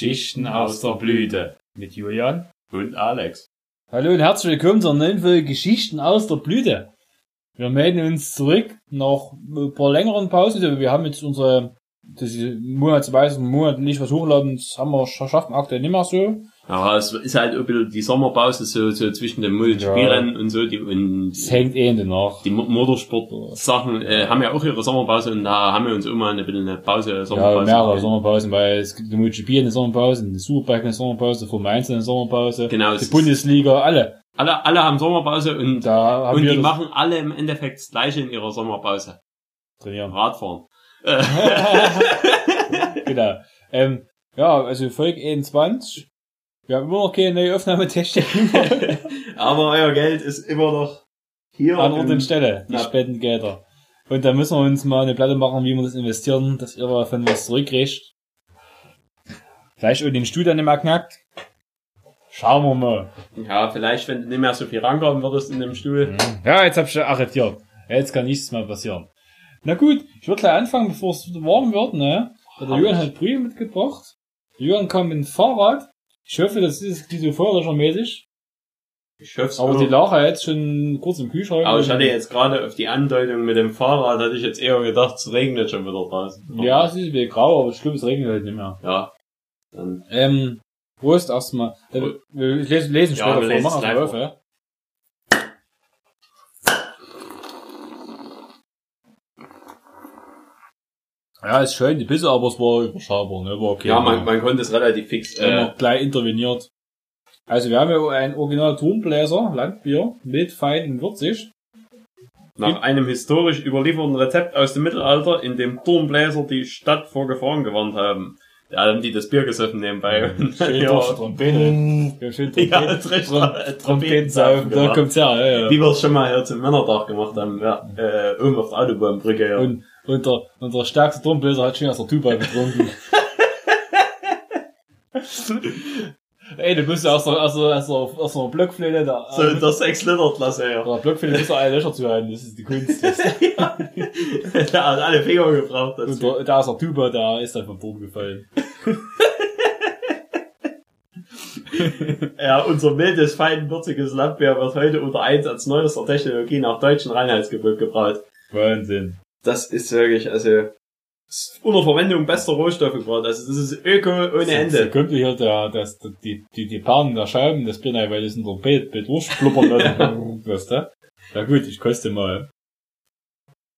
Geschichten aus der Blüte. Mit Julian. Und Alex. Hallo und herzlich willkommen zur neuen Folge Geschichten aus der Blüte. Wir melden uns zurück nach ein paar längeren Pausen. Wir haben jetzt unsere, das ist monatsweise monatlich was hochladen, das haben wir schaffen aktuell nicht mehr so. Ja, es ist halt ein bisschen die Sommerpause so, so zwischen den Multispielrennen und so, die, und Es hängt eh in den nach. die Mo- Motorsport-Sachen, äh, haben ja auch ihre Sommerpause und da haben wir uns immer eine bisschen eine Pause, Ja, Sommerpause. mehrere Sommerpausen, weil es gibt die MotoGP eine Sommerpause, eine Superbike eine Sommerpause, Formel 1 eine Sommerpause, Genau, die Bundesliga, alle. Alle, alle haben Sommerpause und, Da und die machen alle im Endeffekt das gleiche in ihrer Sommerpause. trainieren. Radfahren. genau. Ähm, ja, also Folge 21. Wir haben immer noch keine neue Aufnahmetechnik Aber euer Geld ist immer noch hier. an Ort und Stelle, die. Spendengelder. Und da müssen wir uns mal eine Platte machen, wie wir das investieren, dass ihr davon was zurückkriegt. Vielleicht auch den Stuhl dann nicht mehr knackt. Schauen wir mal. Ja, vielleicht, wenn du nicht mehr so viel rankommen würdest in dem Stuhl. Ja, jetzt hab ich schon arretiert. Jetzt kann nichts mehr passieren. Na gut, ich würde gleich anfangen, bevor es warm wird, ne? Der. Jürgen hat Brühe mitgebracht. Jürgen kam mit dem Fahrrad. Ich hoffe, das ist diese Feuerlöschermäßig. Ich hoffe Aber die lag ja jetzt schon kurz im Kühlschrank. Aber ich hatte jetzt gerade auf die Andeutung mit dem Fahrrad, hatte ich jetzt eher gedacht, es regnet schon wieder draußen. Ja, es ist ein bisschen grau, aber ich glaube, es regnet halt nicht mehr. Ja. Dann, Ähm, Prost erstmal. Äh, wir lesen, lesen Ja, später wir vor. lesen Mach es erst mal live auf, ja. Ja, ist schön, die Bisse, aber es war überschaubar, ne? War okay. ja, man, man konnte es relativ fix. Äh, noch gleich interveniert. Also wir haben ja ein original Turmbläser, Landbier, mit fein und würzig. nach einem historisch überlieferten Rezept aus dem Mittelalter, in dem Turmbläser die Stadt vor Gefahren gewarnt haben. Da haben die das Bier gesoffen nebenbei. Schön ja, Trompeten. Ja, schön ja, Trompeten. recht. Trompeten saufen, da kommt's her, ja, ja. Wie wir es schon mal hier zum Männertag gemacht haben, ja, äh, oben auf der Autobahnbrücke, ja. Und, und der, und der stärkste Turmbläser hat schon aus der Tuba getrunken. Ey, du musst ja aus der, aus der, aus der, aus der Blockflöte da, so in der 6 Liter Klasse, ja. der Blockflöte musst du alle Löcher zuhalten, das ist die Kunst. Der hat alle Finger gebraucht Und dazu. der, der aus der Tuba, der ist dann vom Turm gefallen. Ja, unser mildes, fein, würziges Landbier wird heute unter Einsatz neuester Technologie nach deutschem Reinheitsgebot gebraut. Wahnsinn. Das ist wirklich, also, unter Verwendung bester Rohstoffe gerade. Also, das ist Öko ohne Ende. kommt hier der, das, die, die, die Paaren der Scheiben, das Bier, weil das in der Bild, Bild durchspluppern lassen. weißt du? Na gut, ich koste mal.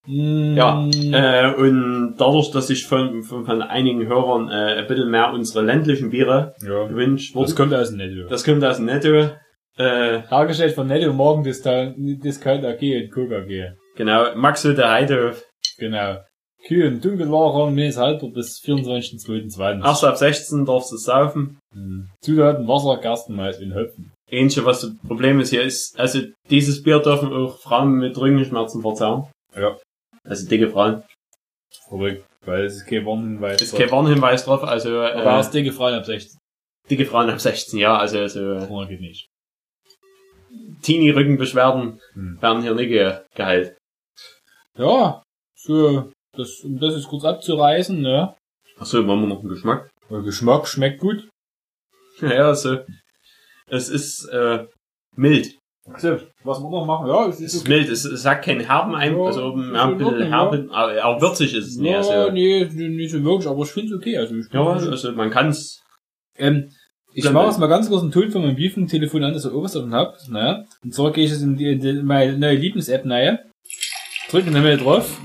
Mm, Ja, äh, und dadurch, dass sich von, von, von einigen Hörern äh, ein bisschen mehr unsere ländlichen Biere ja. gewünscht Das wurden, kommt aus dem Netto. das kommt aus dem Netto. Äh, Hergestellt von Netto Morgen Discount, AG und Coca AG. genau, Max Hütte Heidehof. Genau. Kühe im Dunkellager, Milch haltbar bis 24.22. Erst ab 16 darfst du saufen. Hm. Zutaten Wasser, Gerstenmalz und Hopfen. Ähnliche, was das Problem ist hier, ist, also dieses Bier dürfen auch Frauen mit Rückenschmerzen verzehren. Ja. Also dicke Frauen. Verrückt. Weil es ist kein Warnhinweis. Ist kein Warnhinweis drauf, also Aber äh, es dicke Frauen ab 16. dicke Frauen ab 16, ja, also so Vorne geht nicht. Teenie-Rückenbeschwerden Hm. werden hier nicht ge geheilt. Ja, so, das, um das ist kurz abzureißen, ne? Achso, machen wir noch einen Geschmack? Der Geschmack schmeckt gut. Ja, also es ist äh, mild. So, was wir noch machen, ja, es Es ist ist mild, es, es hat keinen herben ein, Ja, also ja, ein in bisschen herben, aber auch würzig ist es nicht. Ja, Also, nee, nicht so wirklich, aber ich finde es okay. Also ich ja, also man kann's. Ähm, ich mache jetzt mal ganz kurz einen Ton von meinem Briefing-Telefon an, das ihr oberst offen habt. Ne? Und zwar gehe ich jetzt in, die, in meine neue Lieblings-App rein, drücke dann mal drauf.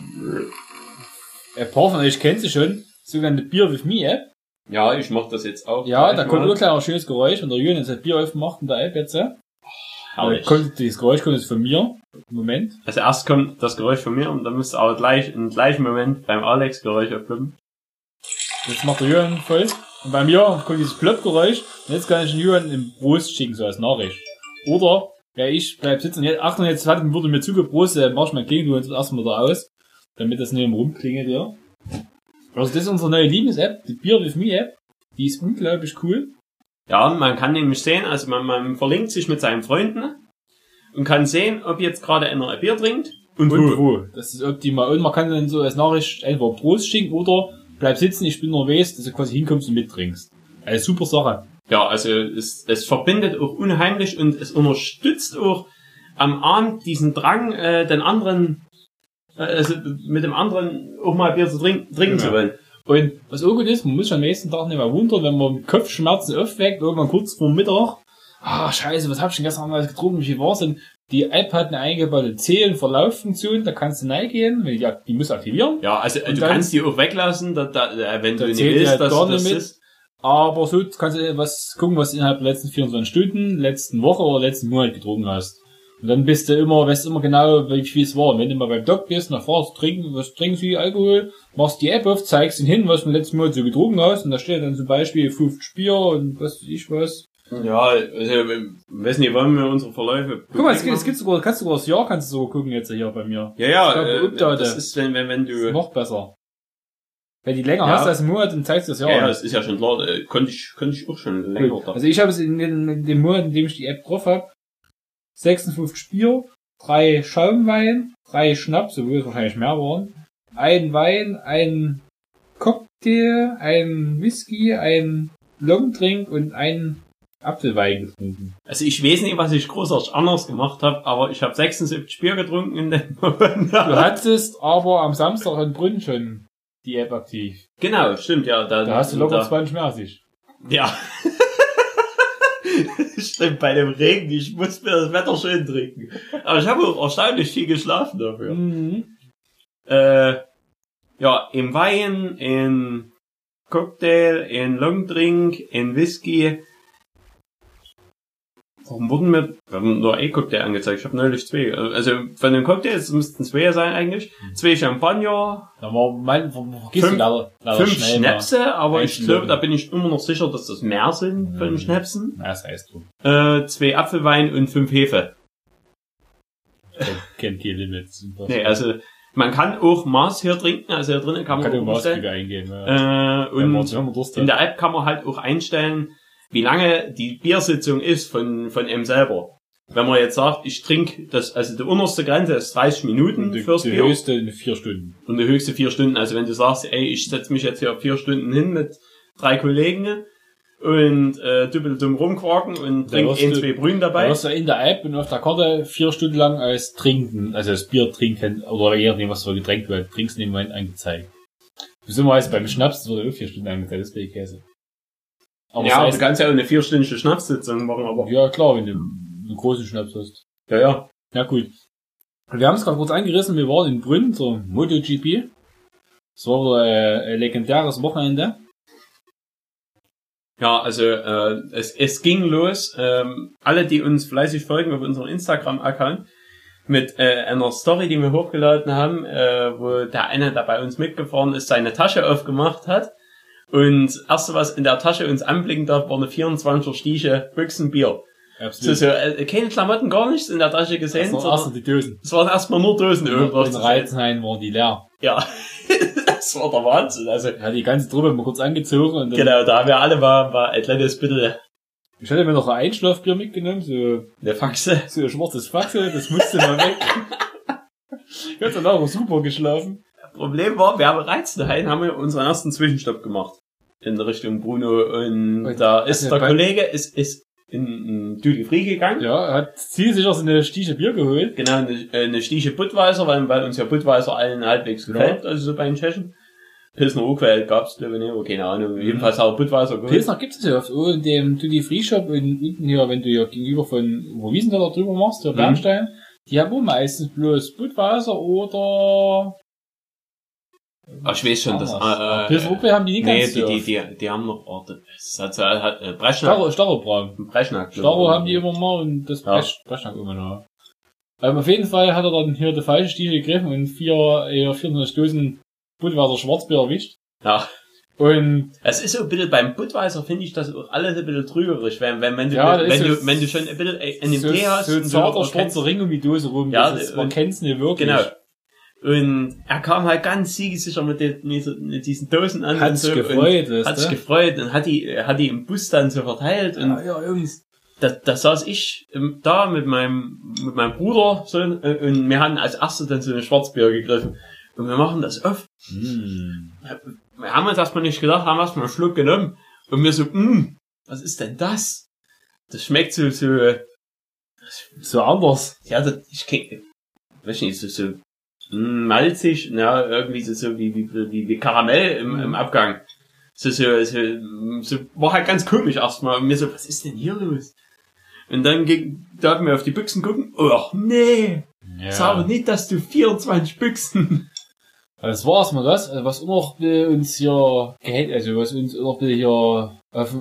Ein paar von euch kennt sie schon, sogenannte Beer with Me App. Ja, ich mach das jetzt auch. Ja, da kommt gleich ein schönes Geräusch, wenn der Jürgen jetzt ein Bier aufmacht in der App jetzt. Herrlich. Kommt, dieses Geräusch kommt jetzt von mir. Moment. Also erst kommt das Geräusch von mir und dann müsste aber gleich im gleichen Moment beim Alex Geräusch aufbleiben. Jetzt macht der Jürgen voll. Und bei mir kommt dieses Plopp-Geräusch. Und jetzt kann ich den Jürgen im Brust schicken, so als Nachricht. Oder, ja, ich bleib sitzen. Jetzt, Achtung, jetzt hat, wurde mir zugebrostet, dann mach ich mein Klingelton jetzt erstmal da aus. Damit das nicht im rumklingelt, ja. Also das ist unsere neue Lieblings-App, die Beer with Me App. Die ist unglaublich cool. Ja, man kann nämlich sehen, also man, man verlinkt sich mit seinen Freunden und kann sehen, ob jetzt gerade einer ein Bier trinkt und, Und wo. wo. Das ist optimal. Und man kann dann so als Nachricht entweder Prost schicken oder bleib sitzen, ich bin nervös, dass du quasi hinkommst und mittrinkst. Eine super Sache. Ja, also es, es verbindet auch unheimlich und es unterstützt auch am Abend diesen Drang, äh, den anderen, äh, also mit dem anderen auch mal Bier zu trinken, trinken Ja. zu wollen. Und was auch gut ist, man muss schon am nächsten Tag nicht mehr wundern, wenn man mit Kopfschmerzen aufweckt, irgendwann kurz vor Mittag. Ah, scheiße, was hab ich denn gestern alles getrunken? Wie war's denn? Die App hat eine eingebaute Zähl- und Verlauffunktion, da kannst du reingehen, wenn die, die muss aktivieren. Ja, also Und du kannst die auch weglassen, da, da, äh, wenn du nicht willst, ja dass das ist. Aber so kannst du was gucken, was du innerhalb der letzten 24 Stunden, letzten Woche oder letzten Monat getrunken hast. Und dann bist du immer, weißt du immer genau, wie viel es war. Und wenn du mal beim Doc bist, nach fragst, trinken, was trinken sie, Alkohol, machst die App auf, zeigst ihn hin, was du im letzten Monat so getrunken hast, und da steht dann zum Beispiel 50 Bier und was weiß ich was. Ja, also, weiß nicht, wollen wir unsere Verläufe. Guck mal, es gibt, es gibt sogar, kannst du sogar das Jahr, kannst du sogar gucken jetzt hier bei mir. Ja, ja, Ich glaube, äh, das ist, wenn, wenn, wenn Das ist du, noch besser. Wenn die länger Ja. hast als einen Monat, dann zeigst du das ja, ja, an. das ist ja schon klar, äh, konnte ich, konnte ich auch schon länger da. Also ich habe es in, den- in dem Monat, in dem ich die App drauf habe, 56 Bier, drei Schaumwein, drei Schnaps, obwohl es wahrscheinlich mehr waren, ein Wein, ein Cocktail, ein Whisky, ein Longdrink und ein Apfelwein getrunken. Also ich weiß nicht, was ich großartig anders gemacht habe, aber ich habe 76 Bier getrunken in dem Moment. Du hattest aber am Samstag in Brünn schon die App aktiv. Genau, stimmt, ja. Da, Da hast du locker da, 20 mehr als ich. Ja. stimmt, bei dem Regen, ich muss mir das Wetter schön trinken. Aber ich habe auch erstaunlich viel geschlafen dafür. Mhm. Äh, ja, im Wein, in Cocktail, in Longdrink, in Whisky. Warum wurden mir, wir haben nur ein Cocktail angezeigt, ich habe neulich zwei. Also von den Cocktails müssten zwei sein eigentlich. Zwei Champagner, Da war mein, du Fünf- leider, leider fünf schnell mal. Schnäpse, aber ich glaube, da bin ich immer noch sicher, dass das mehr sind von Mhm. Schnäpsen. Na, das heißt du. Äh, zwei Apfelwein und fünf Hefe. Kennt kein Limit. Nee, also man kann auch Maß hier trinken, also hier drinnen kann kann man du auch. Maßkrüge eingehen. Ja. Äh, man- und man hat. in der App kann man halt auch einstellen, wie lange die Biersitzung ist von, von ihm selber. Wenn man jetzt sagt, ich trinke das, also die unterste Grenze ist 30 Minuten Und die, fürs die Bier höchste in vier Stunden. und die höchste vier Stunden. Also wenn du sagst, ey, ich setze mich jetzt hier vier Stunden hin mit drei Kollegen und äh, düppel dumm rumquaken und Da trink ein, du- zwei Brühen Da dabei. wirst du in der App und auf der Karte vier Stunden lang als Trinken, also als Bier trinken, oder eher dem, was du getränkt wird, trinkst in dem Moment angezeigt. Besonders beim Schnaps das wurde auch vier Stunden angezeigt, das ist Käse. Aber ja, das heißt, du kannst ja auch eine vierstündige Schnapssitzung machen, aber ja klar, wenn du einen großen Schnaps hast. ja, ja. Ja, gut. Wir haben es gerade kurz angerissen, wir waren in Brünn zur MotoGP. Es war äh, ein legendäres Wochenende. Ja, also äh, es, es ging los. Ähm, alle, die uns fleißig folgen auf unserem Instagram-Account, mit äh, einer Story, die wir hochgeladen haben, äh, wo der eine, der bei uns mitgefahren ist, seine Tasche aufgemacht hat. Und das erste, was in der Tasche uns anblicken darf, war eine 24er Stiche Büchsenbier. So, Absolut. so, äh, keine Klamotten, gar nichts in der Tasche gesehen, Das waren erst sondern die Dosen. es waren erstmal nur Dosen In irgendwas. zu sehen. Reizenhain waren die leer. Ja, das war der Wahnsinn. Also, Ja, die ganze Truppe mal kurz angezogen und dann genau, da haben wir alle mal, mal ein kleines bisschen Ich hatte mir noch ein Einschlafbier mitgenommen, so, eine Faxe. so ein schwarzes Faxe, das musste mal weg. Ich hab dann auch super geschlafen. Problem war, wir haben Reizenhain, haben wir unseren ersten Zwischenstopp gemacht. In Richtung Bruno und Und- da ist also der Kollege ist, ist in, in Duty Free gegangen. Ja, er hat zielsicher so eine Stiche Bier geholt. Genau, eine, äh, eine Stiche Budweiser, weil, weil uns ja Budweiser allen halbwegs gefällt, also so bei den Tschechen. Pilsner Urquell gab's, glaube ich, nicht, aber keine Ahnung. Mhm. Jedenfalls er Budweiser geholt. Pilsner gibt es ja oft. Oh, in dem Duty Free Shop und unten hier, wenn du hier gegenüber von, wo Wiesenthal drüber machst, der Mhm. Bernstein, die haben auch meistens bloß Budweiser oder, Ach, ich weiß schon, dass, Anders. äh, Urquell haben die nicht nee, ganz die, die, die, die haben noch, oh, das hat, hat, äh, Breschnack. Starro, Starrobraun. Breschnack. Starro haben die immer mal und das Ja. Brech, Brechnack immer noch. Aber auf jeden Fall hat er dann hier die falsche Stiche gegriffen und vier, eher 400 Dosen Budweiser Schwarzbier erwischt. Ja. Und Es ist so ein bisschen beim Budweiser, finde ich das auch alles ein bisschen trügerisch, wenn, wenn, wenn du, Ja, das wenn du, wenn du schon ein bisschen eine so, Idee hast. so ein zarter schwarzer Ring um die Dose rum. Ja, das ist, man kennt's nicht wirklich. Genau. Und er kam halt ganz siegesicher mit, den, mit, diesen Dosen an. Hat sich so gefreut, und Hat sich gefreut und hat die, hat die im Bus dann so verteilt. Und Ja, ja, Jungs. da, da saß ich da mit meinem, mit meinem Bruder so, und wir haben als Erste dann so ein Schwarzbier gegriffen. Und wir machen das auf. Hm. Wir haben uns erstmal nicht gedacht, haben erstmal einen Schluck genommen. Und mir so, mh, was ist denn das? Das schmeckt so, so, So anders. ja, das, ich kenn, weiß nicht, so, so malzig, ja, irgendwie so, so wie, wie, wie, wie Karamell im, im Abgang. So, so, so, so, war halt ganz komisch erstmal. Und mir so, was ist denn hier los? Und dann ging, da wir auf die Büchsen gucken, oh, nee, Ja. sag nicht, dass du 24 Büchsen. Das war erstmal das, also was noch uns hier gehält, also was uns noch hier auf,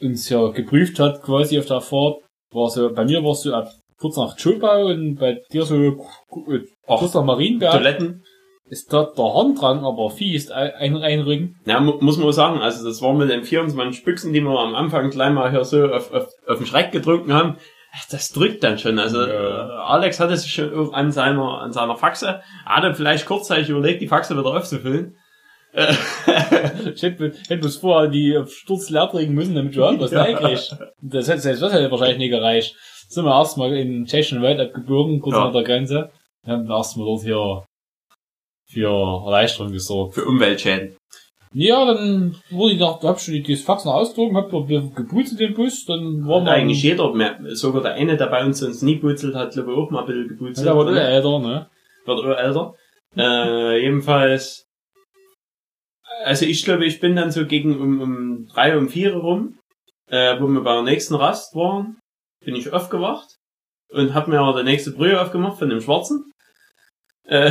uns hier geprüft hat, quasi auf der Fahrt, war so, bei mir warst du ab kurz nach Chopau und bei dir so kurz nach Marienberg Toiletten. ist dort der Harndrang aber fies ein, einrücken. Ja, mu muss man sagen, also das war mit den 24 Büchsen, die wir am Anfang gleich mal hier so auf, auf, auf den Schreck gedrückt haben. Ach, Das drückt dann schon. Also Ja. äh, Alex hatte sich schon an seiner an seiner Faxe, hatte vielleicht kurzzeitig überlegt, die Faxe wieder aufzufüllen. Äh, Ich hätte, hätte bloß vorher die Sturz leer trinken müssen, damit du irgendwas Ja. reinkriegst. Das hätte, das hätte wahrscheinlich nicht gereicht. Sind wir erstmal in tschechischen Wald abgebogen, kurz Ja. nach der Grenze. Wir haben erstmal dort hier für Erleichterung gesorgt. für Umweltschäden. Ja, dann wurde ich nach, hab schon die, das Fax noch ausgedruckt, hab geputzt den Bus, dann war man, eigentlich jeder, mehr, sogar der eine, der bei uns sonst nie putzelt, hat glaube ich auch mal ein bisschen geputzelt. ja, der älter, ne? wird auch älter. Äh, jedenfalls, also ich glaube, ich bin dann so gegen um, um drei, um vier rum, äh, wo wir bei der nächsten Rast waren, bin ich aufgewacht und hab mir der nächste Brühe aufgemacht von dem Schwarzen. Äh,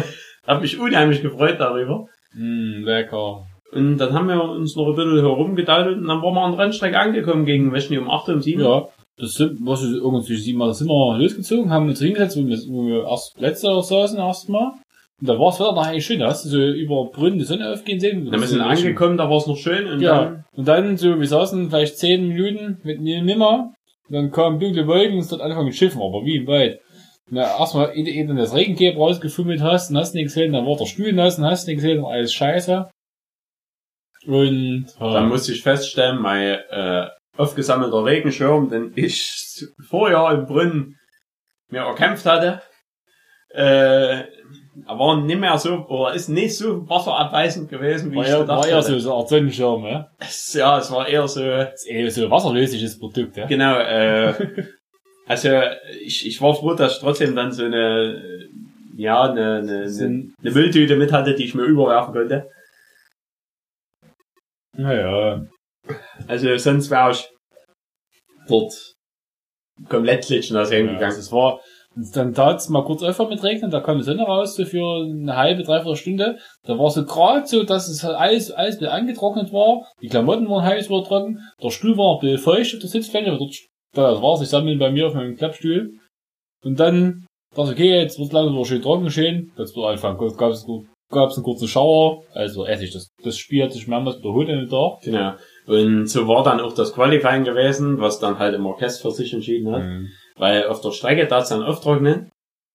hab mich unheimlich gefreut darüber. Mm, lecker. Und dann haben wir uns noch ein bisschen herumgedaddelt und dann waren wir an der Rennstrecke angekommen gegen, nicht, um 8 um 7. Ja, das sind, was ist irgendwie sieben Mal, sind wir losgezogen, haben uns hingesetzt, wo wir, wo wir erst letzter saßen erstmal. Und da war es Wetter noch eigentlich schön, da hast du so über Brünn die Sonne aufgehen sehen. Dann wir sind angekommen, da war es noch schön und Ja, dann, und dann so, wir saßen vielleicht zehn Minuten mit nimmer, dann kamen dunkle Wolken und es dort angefangen mit Schiffen, aber wie im Wald. Na, erstmal, ehe du das Regencape rausgefummelt hast, und hast nichts gesehen, dann war der nass, und hast nichts gesehen, und alles scheiße. Und, Dann äh, musste ich feststellen, mein äh, aufgesammelter Regenschirm, den ich vorher im Brunnen mir erkämpft hatte, äh, er war nicht mehr so, oder ist nicht so wasserabweisend gewesen, wie war ich ja, gedacht war ja so, so eine Art Sonnenschirm, ja. Es- Ja, es war eher so, Das ist eh so ein wasserlösliches Produkt, ja. genau, äh, also ich, ich war froh, dass ich trotzdem dann so eine, ja, eine, eine, So eine, ein- eine Mülltüte mit hatte, die ich mir überwerfen konnte. Naja, Also sonst wäre ich dort komplett klitschnass ja, hingegangen. also es war, und dann tat's mal kurz öfter mit Regnen, da kam die Sonne raus, so für eine halbe, dreiviertel Stunde. Da war so gerade so, dass es halt alles, alles bisschen angetrocknet war. Die Klamotten waren heiß, war trocken. Der Stuhl war noch ein bisschen feucht auf der Sitzfläche, aber dort, da war sich sammeln bei mir auf meinem Klappstuhl. Und dann dachte ich, okay, jetzt wird's langsam schön trocken, schön. Jetzt wird anfangen. Gab es gab's einen kurzen Schauer, also Essig. Das, das Spiel hat sich mehrmals wiederholt an den Tag. Genau. Und so war dann auch das Qualifying gewesen, was dann halt im Orchester für sich entschieden hat. Mhm. Weil auf der Strecke darf es dann auftrocknen,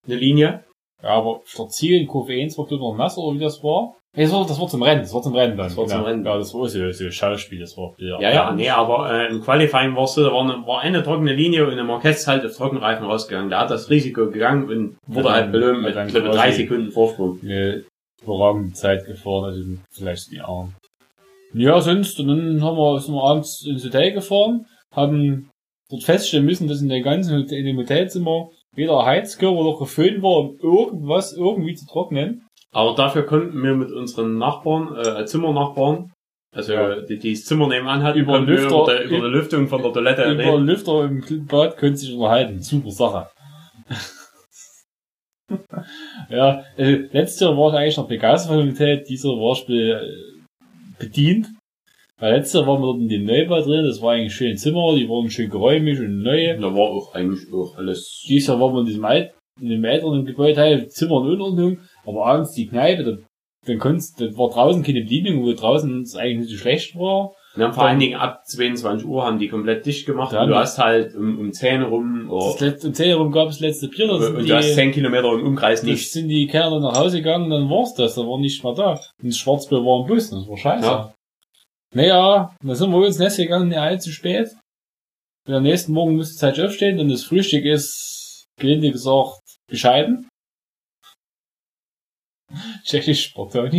eine Linie. Ja, aber statt Ziel in Kurve 1 war noch nass, oder wie das war? Nee, das war, das war zum Rennen, das war zum Rennen dann. Das war zum genau. Rennen. Ja, das war so, so Schauspiel, das war, ja. Ja, ja, nee, aber äh, im Qualifying war es so, da war eine, war eine trockene Linie und im Orchester halt auf Trockenreifen rausgegangen. Da hat das Risiko gegangen und wurde Ja, halt belohnt mit quasi- drei Sekunden Vorsprung. eine überragende Zeit gefahren, also vielleicht die Arm. Ja, sonst, und dann haben wir, sind wir abends ins Hotel gefahren, haben dort feststellen müssen, dass in der ganzen in dem Hotelzimmer weder Heizkörper noch geföhnt war, um irgendwas irgendwie zu trocknen. Aber dafür konnten wir mit unseren Nachbarn, äh, Zimmernachbarn, also Ja. die, die das Zimmer nebenan hatten, Über Lüfter- über, die, über die Lüftung von der Toilette Über reden. den Lüfter im Bad können sich unterhalten. Super Sache. ja, äh, letztes Jahr war ich eigentlich noch begeistert von Hotel, dieser war ich be bedient. Weil letztes Jahr waren wir dort in dem Neubau drin, das war eigentlich schön Zimmer, die waren schön geräumig und neu. Da war auch eigentlich auch alles Dieses Jahr waren wir in diesem alt, in dem älteren Gebäude, Zimmer in Unordnung, aber abends die Kneipe, da, dann konntest, da war draußen keine Bedienung, wo draußen es eigentlich nicht so schlecht war. Wir haben vor allen Dingen ab 22 Uhr haben die komplett dicht gemacht Dann- und du hast halt um, um 10 rum oh, Das letzte, um 10 herum gab es das letzte Bier, das sind und die, du hast 10 Kilometer im Umkreis das nicht. sind die Kerle nach Hause gegangen, dann war's das, da war nicht mehr da. Und das Schwarzbier war im Bus, das war scheiße. Ja. Naja, dann sind wir ins Nest gegangen, nicht allzu spät. Und am nächsten Morgen musste Zeit aufstehen, denn das Frühstück ist, gelinde gesagt, bescheiden. Tschechisch spricht er.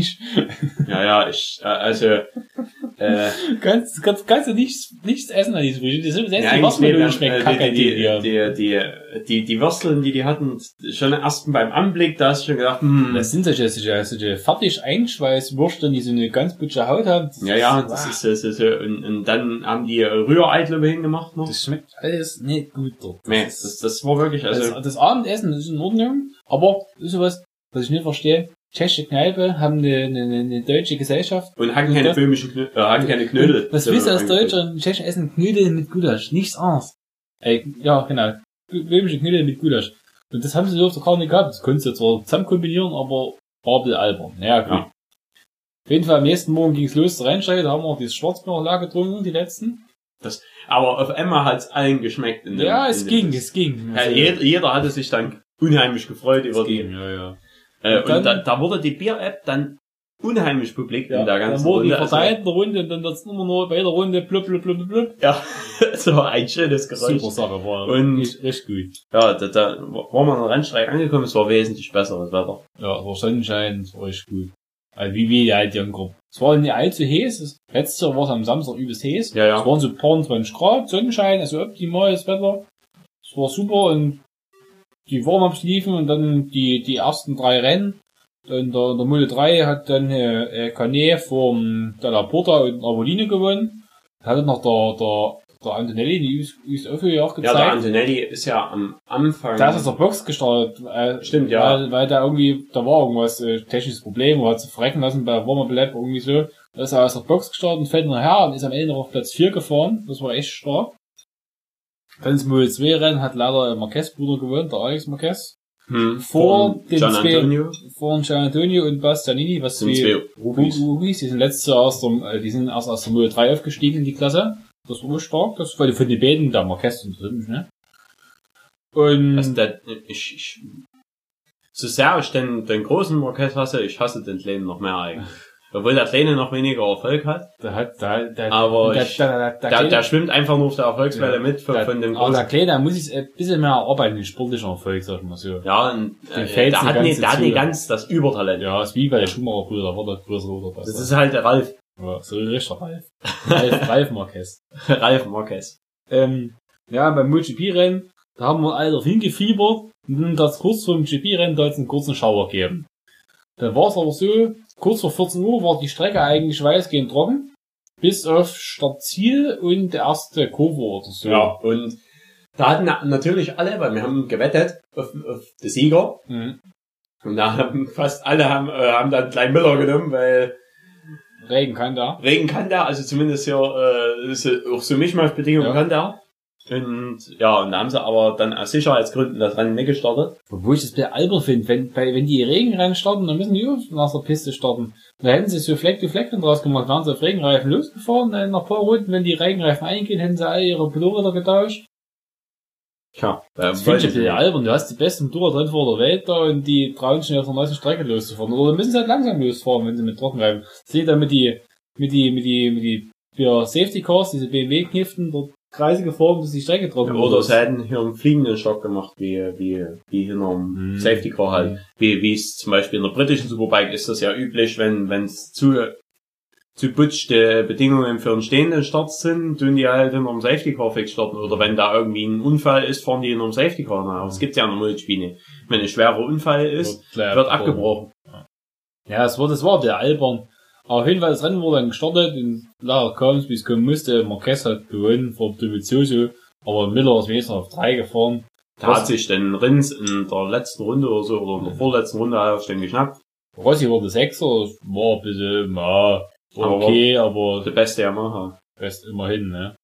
Ja, ja, ich, äh, also, äh, kannst, kannst, kannst du nichts, nichts essen an diesem Frühstück. Selbst ja, äh, die Würstel schmeckt kacke, die, die, die, die, die, die Würsteln, die die hatten, schon erst beim Anblick, da hast du schon gedacht, hm. Das sind solche, solche, solche fertig Einschweißwürsteln, die so eine ganz gute Haut haben. Das ja, ja, ist, das ah. ist, so, so, so. Und, und dann haben die Rührei drüber hingemacht noch. Das schmeckt alles nicht gut dort. Nee, das, das war wirklich, also. Das, das Abendessen ist in Ordnung, aber, ist sowas, was ich nicht verstehe, Tschechische Kneipe haben eine, eine, eine deutsche Gesellschaft. und hatten keine Das- böhmischen Knödel, äh, hatten keine Knödel. Was willst du als Deutscher in Tschechien essen? Knödel mit Gulasch, nichts anderes. Ey, ja, genau. Böhmische Knödel mit Gulasch. Und das haben sie so auf der Karte nicht gehabt. Das konntest du zwar zusammen kombinieren, aber bisschen albern. Naja, gut. Ja. Auf jeden Fall am nächsten Morgen ging's los zur Rennstrecke, da haben wir dieses Schwarzbier getrunken, die letzten. Aber auf einmal hat's allen geschmeckt. In dem, ja, in es dem- ging, es ging. Ja, jeder, jeder hatte sich dann unheimlich gefreut über die. ging, ja, ja. Äh, Und dann- und da, da wurde die Bier-App dann unheimlich publik ja in der dann ganzen wurden die Runde. verteilt in der Runde und dann wird's immer nur bei jeder Runde blub, blub, blub, blub, ja, so ein schönes Geräusch. Super Sache war. Und- richtig, richtig gut. Ja, da, da war man an der Rennstrecke angekommen, es war wesentlich besseres Wetter. Ja, es war Sonnenschein, es war echt gut. Also wie wie halt die Gruppe. Es war nicht allzu heiß. Es- Letztes Jahr war es am Samstag übelst heiß. Ja, ja. Es waren so ein paar 20 Grad, Sonnenschein, also optimales Wetter. Es war super und die Warm-Ups liefen und dann die, die ersten drei Rennen. Dann der, der Mulle 3 hat dann äh, äh, Canet vom Della Porta und Avoline gewonnen. Dann hatte noch der, der, der Antonelli, die ist, ist auch auch Ja, gezeigt. der Antonelli ist ja am Anfang. Da ist aus der Box gestartet. Äh, Stimmt, ja. Weil, weil da irgendwie, da war irgendwas äh, technisches Problem, wo hat sie frecken lassen bei Warmer Lab irgendwie so. Da ist er aus der Box gestartet und fällt nachher und ist am Ende noch auf Platz 4 gefahren. Das war echt stark. Ins Model 2 Rennen hat leider Marquez Bruder gewonnen, der Alex Marquez. hm, vor von den Gian zwei- Antonio. Vor Gian Antonio und Bastianini, was sind die zwei Rubis. Rubis, die sind letztes Jahr aus der, äh, die sind erst aus der Model 3 aufgestiegen in die Klasse. Das war stark, das war von den beiden, der Marquez und Rim, ne? Und, Also der, ich, ich, so sehr ich den, den großen Marquez hasse, ich hasse den kleinen noch mehr eigentlich. Obwohl der kleine noch weniger Erfolg hat. Der hat, der, der, Aber der, ich- der, der, Kleine- der schwimmt einfach nur auf der Erfolgswelle mit von, der, von dem aber der großen. Kleine, da muss ich ein bisschen mehr arbeiten, den sportlichen Erfolg, sag ich mal so. Ja, und äh, die hat nicht, der hat nicht ganz das Übertalent. Ja, ist wie bei der Schumacher-Brüder, da war der größere oder besser. Das ist halt der Ralf, ja, so ein richtiger Ralf. Ralf, Ralf Marquez. Ralf Marquez. Ähm, ja, beim MotoGP-Rennen, da haben wir alle hingefiebert und das kurz vor dem GP-Rennen da hat's einen kurzen Schauer gegeben. Dann war es aber so, kurz vor 14 Uhr war die Strecke eigentlich weitgehend trocken, bis auf Startziel und der erste Kurve oder so. Ja, und da hatten na- natürlich alle, weil wir haben gewettet auf, auf den Sieger. Mhm. Und da haben fast alle haben, äh, haben dann Klein Miller genommen, weil Regen kann da. Regen kann der, also zumindest hier äh, ist auch so Mischmaschbedingungen Ja. kann der. Und ja, und da haben sie aber dann aus Sicherheitsgründen das Rennen nicht gestartet. Obwohl ich das bei albern finde, wenn, bei, wenn die Regenrennen starten, dann müssen die nach der Piste starten. Da hätten sie so Fleck to Fleck dann draus gemacht, wären sie auf Regenreifen losgefahren, dann nach ein paar Runden, wenn die Regenreifen eingehen, hätten sie alle ihre Motorräder getauscht. Tja, Das finde ich ein bisschen albern. Du hast die besten Motorräder vor der Welt da und die trauen sich nicht auf der neuesten Strecke loszufahren. Oder müssen sie halt langsam losfahren, wenn sie mit Trockenreifen. Seht ihr mit die, mit die, mit die, mit die, für Safety Cars, diese BMW-Kniften, dort Kreise geformt, bis die Strecke trocken Oder ist. sie hätten hier einen fliegenden Schock gemacht, wie, wie, wie hinter einem Mhm. Safety Car halt. Wie, wie es zum Beispiel in der britischen Superbike ist das ja üblich, wenn, wenn es zu, zu putschte Bedingungen für einen stehenden Start sind, tun die halt hinter einem Safety Car fix starten. Oder wenn da irgendwie ein Unfall ist, fahren die hinter einem Safety Car nach. Aber das gibt's ja in der MotoGP nicht. Wenn ein schwerer Unfall ist, gleich wird abgebrochen. Ja, es war, das war der albern. Aber auf jeden Fall, das Rennen wurde dann gestartet und leider kam es, wie es kommen musste. Marquez hat gewonnen vor Dovizioso, aber Miller ist wenigstens auf drei gefahren. Da hat sich den Rins in der letzten Runde oder so, oder in der vorletzten Runde auf den geschnappt. Rossi wurde Sechser, das war ein bisschen, ja, okay, aber Der beste Yamaha. Best immerhin, ne?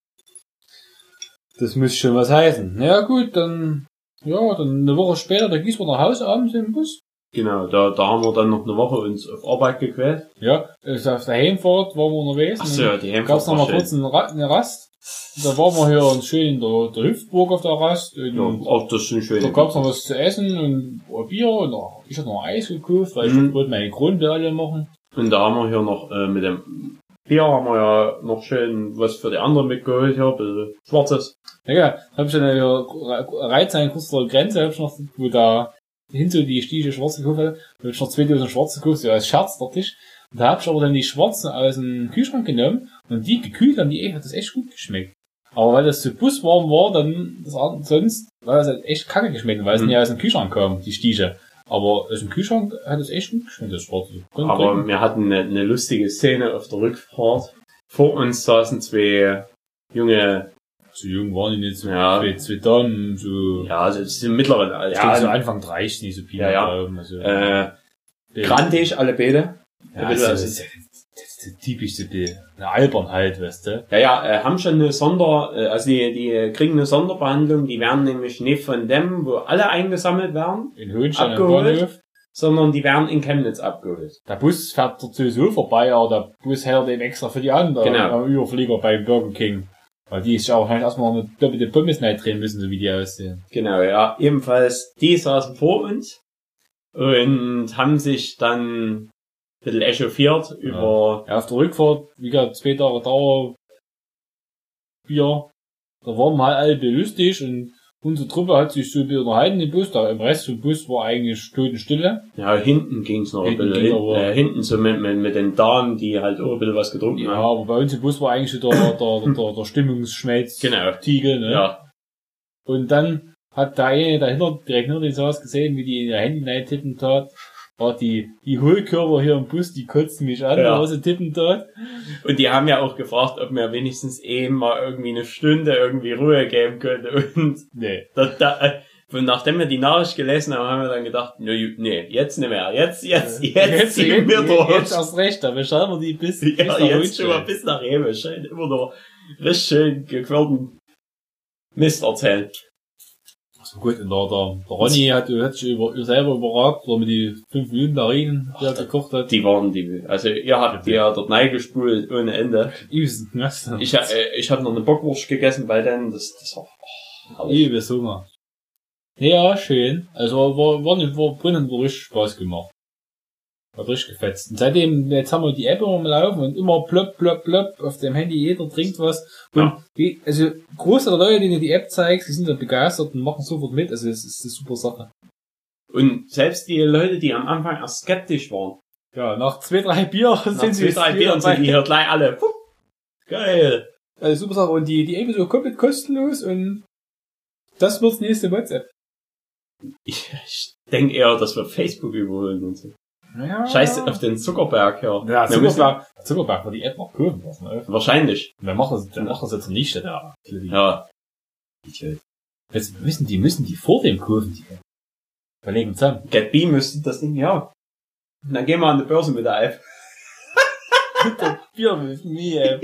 Das muss schon was heißen. Na ja, gut, dann, ja, dann eine Woche später, da gießen wir nach Hause abends im Bus. Genau, da, da haben wir dann noch eine Woche uns auf Arbeit gequält. Ja, also auf der Heimfahrt waren wir unterwegs. Ach so, ja, die Gab's noch mal schön. kurz eine, Ra eine Rast. Da waren wir hier uns schön in der, der Hüpfburg auf der Rast. Und Ja, auch das sind schöne. da gab's noch was zu essen und ein Bier und ich hatte noch Eis gekauft, weil Mhm. ich wollte meine Grunde alle machen. Und da haben wir hier noch äh, mit dem Bier haben wir ja noch schön was für die anderen mitgeholt, hier, bisschen Schwarzes. Ja, ja, hab ich dann hier reizt an kurz vor der Grenze, hab ich noch, wo da hinter die Stiege schwarze hatte, hab ich noch 2000 schwarze gekauft, ja, als Scherz dachte ich. Und da hab ich aber dann die schwarzen aus dem Kühlschrank genommen Und die gekühlt haben, die hat das echt gut geschmeckt. Aber weil das zu buswarm war, dann das sonst, weil das halt echt kacke geschmeckt, weil es Mhm. nicht aus dem Kühlschrank kam, die Stiche. Aber aus dem Kühlschrank hat es echt gut geschmeckt, das Sport. Aber wir hatten eine, eine lustige Szene auf der Rückfahrt. Vor uns saßen zwei junge, so jung waren die nicht, so Ja. zwei, zwei Damen, so, ja, also das sind mittlere, ich ja, also so, Anfang 30, nicht so viel. Ja, ja. Also, äh, die- grantig alle beide. ja, bitte, das, also- ist, das ist die typischste, die, eine Albernheit, weißt du. Ja, ja, äh, haben schon eine Sonder, äh, also die, die kriegen eine Sonderbehandlung, die werden nämlich nicht von dem, wo alle eingesammelt werden, In Hohenstein Abgeholt. Sondern die werden in Chemnitz abgeholt. Der Bus fährt dort sowieso vorbei, aber der Bus hält eben extra für die anderen Genau. am Überflieger bei Burger King. Weil die ist ja auch wahrscheinlich erstmal eine doppelte Pommes nicht drehen müssen, so wie die aussehen. Genau, ja. Ebenfalls, die saßen vor uns und haben sich dann ein bisschen echauffiert über, Ja, auf der Rückfahrt, wie gesagt, zwei Tage Dauer, Bier. Da waren wir halt alle belustigt und unsere Truppe hat sich so ein bisschen unterhalten im Bus. Da im Rest vom Bus war eigentlich Totenstille. ja, hinten ging's noch ein Hinten bisschen, ging hinten, äh, hinten so mit, mit, mit den Damen, die halt auch ein bisschen was getrunken Ja, haben. aber bei uns im Bus war eigentlich so der, der, der, der, Stimmungsschmelz. Genau. Tiegel, ne? Ja, Und dann hat der eine dahinter, direkt hinter den saß, gesehen, wie die in ihr Handy rein tippen tat. War die, die Hohlkörper hier im Bus, die kotzten mich an, Ja. sie tippen tat. und die haben ja auch gefragt, ob mir wenigstens eben mal irgendwie eine Stunde irgendwie Ruhe geben könnte und Nee. da, da, äh, und nachdem wir die Nachricht gelesen haben, haben wir dann gedacht, nee, nee jetzt nicht mehr, jetzt, jetzt, jetzt, ziehen wir durch. Jetzt erst recht, da bestellen wir die bis, bis Ja, nach jetzt schon mal bis nach Rewe. Scheint immer noch richtig schön gequirlten Mist erzählen. So gut, und der, der, der Ronny hat, hat sich über, selber überragt, wo er mit die fünf Minuten Darien, die er gekocht hat. Die waren die, also ihr habt die ja dort reingespult ohne Ende. Übelst, ne? Ich, ha- äh, ich habe noch eine Bockwurst gegessen bei denen, das, das war, oh. Übelst Hunger. Ja, schön. Also war, war, nicht- war drinnen war richtig Spaß gemacht. Hat richtig gefetzt. Und seitdem, jetzt haben wir die App immer am Laufen und immer plopp, plopp, plopp auf dem Handy, jeder trinkt was. Und Ja. die, also große Leute, denen du die App zeigst, die sind dann begeistert und machen sofort mit. Also es ist eine super Sache. Und selbst die Leute, die am Anfang erst skeptisch waren, Ja, nach zwei, drei Bier nach sind sie zwei, drei Bieren sind die hier gleich alle, puh, geil. Also super Sache. Und die, die App ist auch komplett kostenlos und das wird's nächste WhatsApp. Ich, ich denke eher, dass wir Facebook überholen und so. Ja. Scheiße auf den Zuckerberg, ja. Ja, Zuckerberg, Zuckerberg wird die App noch kaufen lassen. Ne? Wahrscheinlich. Wir machen das, wir machen das jetzt nicht, ja. Ja. Jetzt müssen die, müssen die vor dem kaufen, die App. Verlegen zusammen. GetB müsste das Ding, ja. Und dann gehen wir an die Börse mit der App. Bier mit mir,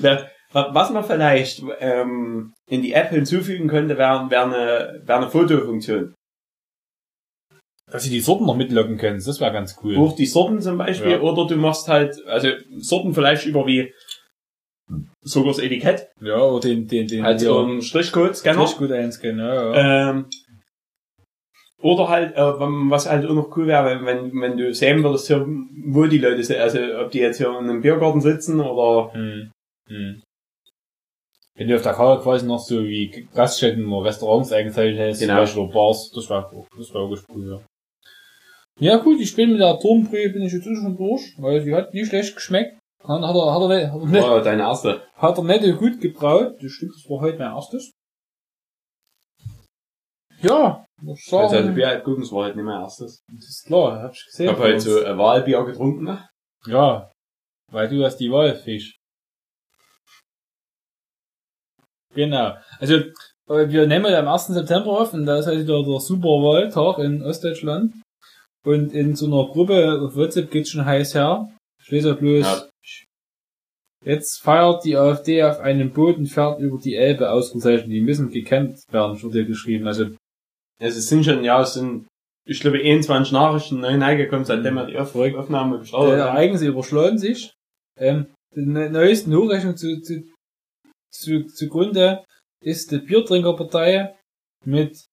Na, wa- Was man vielleicht ähm, in die App hinzufügen könnte, wäre wär eine, wär eine Fotofunktion. Dass sie die Sorten noch mitlocken können, das wäre ganz cool. Durch die Sorten zum Beispiel. Ja. Oder du machst halt, also Sorten vielleicht über wie sogar das Etikett. Ja, oder den, den, den, Halt so ein Strichcode-Scanner. Gut einscannen, ja, ja. Ähm, oder halt, äh, was halt auch noch cool wäre, wenn, wenn, du sehen würdest, hier, wo die Leute sind, also ob die jetzt hier in einem Biergarten sitzen oder Hm. Hm. Wenn du auf der Karte quasi noch so wie Gaststätten oder Restaurants eingezeichnet hättest, Genau. zum Beispiel oder Bars, das wäre das wär wirklich cool, ja. Ja gut, ich bin mit der Turmbrühe bin ich jetzt schon durch, weil die hat nicht schlecht geschmeckt. Hat hat er, hat er, nicht, hat er, nicht, war deine erste. hat er nicht gut gebraut. Das Stück, das war heute mein erstes. Ja, muss ich Also, sagen, also Bier halt gucken, das war halt nicht mein erstes. das ist klar, hab ich Ich gesehen. habe heute so ein Wahlbier getrunken. ne? Ja, weil du hast die Wahl, Fisch. Genau. Also, äh, wir nehmen ja am 1. September auf und da ist halt wieder der Superwahltag in Ostdeutschland. Und in so einer Gruppe auf WhatsApp geht's schon heiß her. Ich lese auch bloß, Ja. jetzt feiert die AfD auf einem Boot und fährt über die Elbe ausgezeichnet. Die müssen gekämpft werden, wurde geschrieben. Also, Also es sind schon, ja, es sind, ich glaube, 21 Nachrichten neu reingekommen, seitdem wir die Auf Aufnahme die gestartet haben. Ereignisse überschlagen sich. Ähm, die ne- neuesten Hochrechnung zu, zu, zu, zugrunde ist die Biertrinkerpartei mit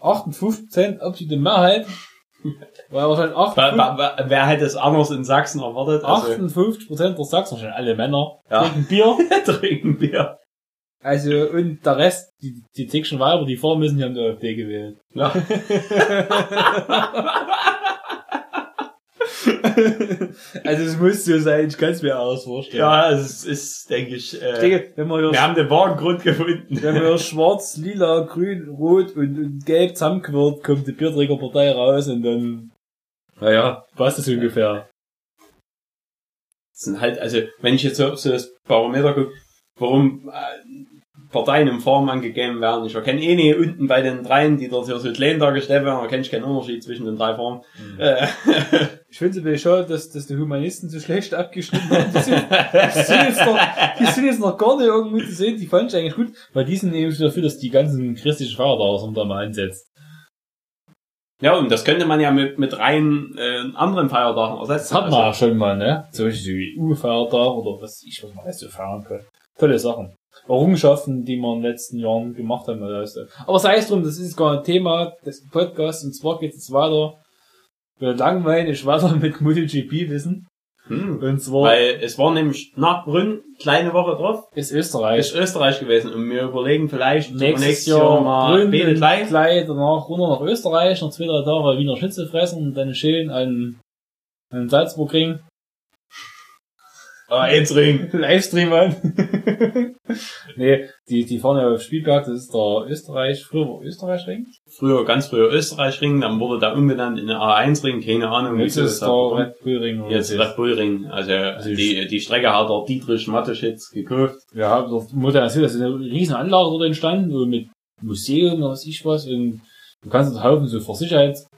58% absolute Mehrheit. Weil wahrscheinlich Wa- 58%, wa- wa- Wer hätte es anders in Sachsen erwartet? Also, 58% der Sachsen, wahrscheinlich alle Männer, Ja. trinken Bier. trinken Bier. Also, und der Rest, die, die dicksten Weiber, die fahren müssen, die haben die AfD gewählt. Ja. also es muss so sein, ich kann es mir alles vorstellen. Ja, es ist, denke ich, Ich äh, denke, wenn wir hier, haben den wahren Grund gefunden. wenn man hier schwarz, lila, grün, rot und, und gelb zusammenquirlt, kommt die Bierträgerpartei raus und dann, naja, passt das ungefähr. Das sind halt, also, wenn ich jetzt so, so das Barometer gucke, warum äh, Parteien im Form angegeben werden, ich erkenne eh nicht unten bei den dreien, die dort hier so klein dargestellt werden, erkenne ich keinen Unterschied zwischen den drei Formen. Äh, Ich finde es ein bisschen schade, dass, dass die Humanisten so schlecht abgeschnitten haben. Die sind, die sind, jetzt noch, die sind jetzt noch gar nicht irgendwo zu sehen, die fand ich eigentlich gut, weil die sind eben dafür, dass die ganzen christlichen Feiertage da mal einsetzt. ja, und das könnte man ja mit, mit rein äh, anderen Feiertagen Das ersetzen. hat man Also, auch schon mal, ne? Zum Beispiel so EU-Feiertag oder was ich was man alles so feiern kann. Tolle Sachen. Errungenschaften, die wir in den letzten Jahren gemacht haben. Also. Aber sei es drum, das ist gar ein Thema des Podcasts und zwar geht es weiter. Wir langweilen ich weiter mit MotoGP-Wissen. hm, Und zwar weil es war nämlich nach Brünn, kleine Woche drauf, ist Österreich. ist Österreich gewesen und wir überlegen vielleicht nächstes, Jahr, mal Grün, beide gleich. gleich danach runter nach Österreich, noch zwei, drei Tage Wiener Schnitzel fressen und dann schön an, an Salzburgring Ah, jetzt ring. Livestream an. nee, die, die fahren ja auf Spielberg, das ist der Österreich, früher war Österreich-Ring. Früher, ganz früher Österreich-Ring, dann wurde da umbenannt in den A1-Ring, keine Ahnung, wie Jetzt sie ist das der Red Bull Ring. oder Jetzt Red Bull Ring. Also, Also die, die Strecke hat der Dietrich Mateschitz gekauft. Ja, der modernisiert, das ist eine riesen Anlage dort entstanden, so mit Museum oder was ich was, und du kannst einen Haufen so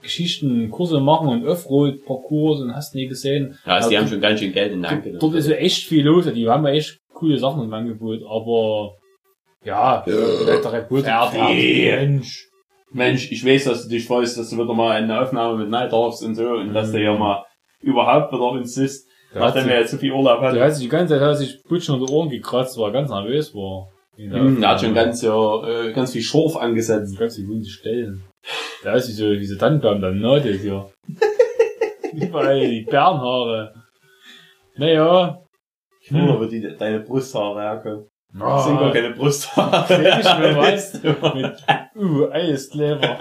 Versicherheitsgeschichten, Kurse machen und Offroad-Parcours und hast nie gesehen. Ja, also die Ja, haben schon ganz schön Geld in der Hand Dort, ist ja echt viel los, die haben ja echt coole Sachen im Angebot, aber, ja, Bull, Fertig. Mensch. Mensch, ich weiß, dass du dich freust, dass du wieder mal eine Aufnahme mit Night darfst und so und dass du ja mal überhaupt wieder hat, nachdem wir jetzt so viel Urlaub hatten. der hat sich die ganze Zeit hat sich Putschen unter die Ohren gekratzt, war ganz nervös, war. Hm, der hat schon ganz, ja, äh, ganz viel Schorf angesetzt. ganz viele wunde Stellen. Der ist wie so, wie so Tannenbaum, der Nadel hier. Überall die Bärenhaare. Naja. Oder wo die, deine Brusthaare herkommen. Das Ah, sind gar keine Brusthaare. Ich mir was. Mit, uh, Eiskleber.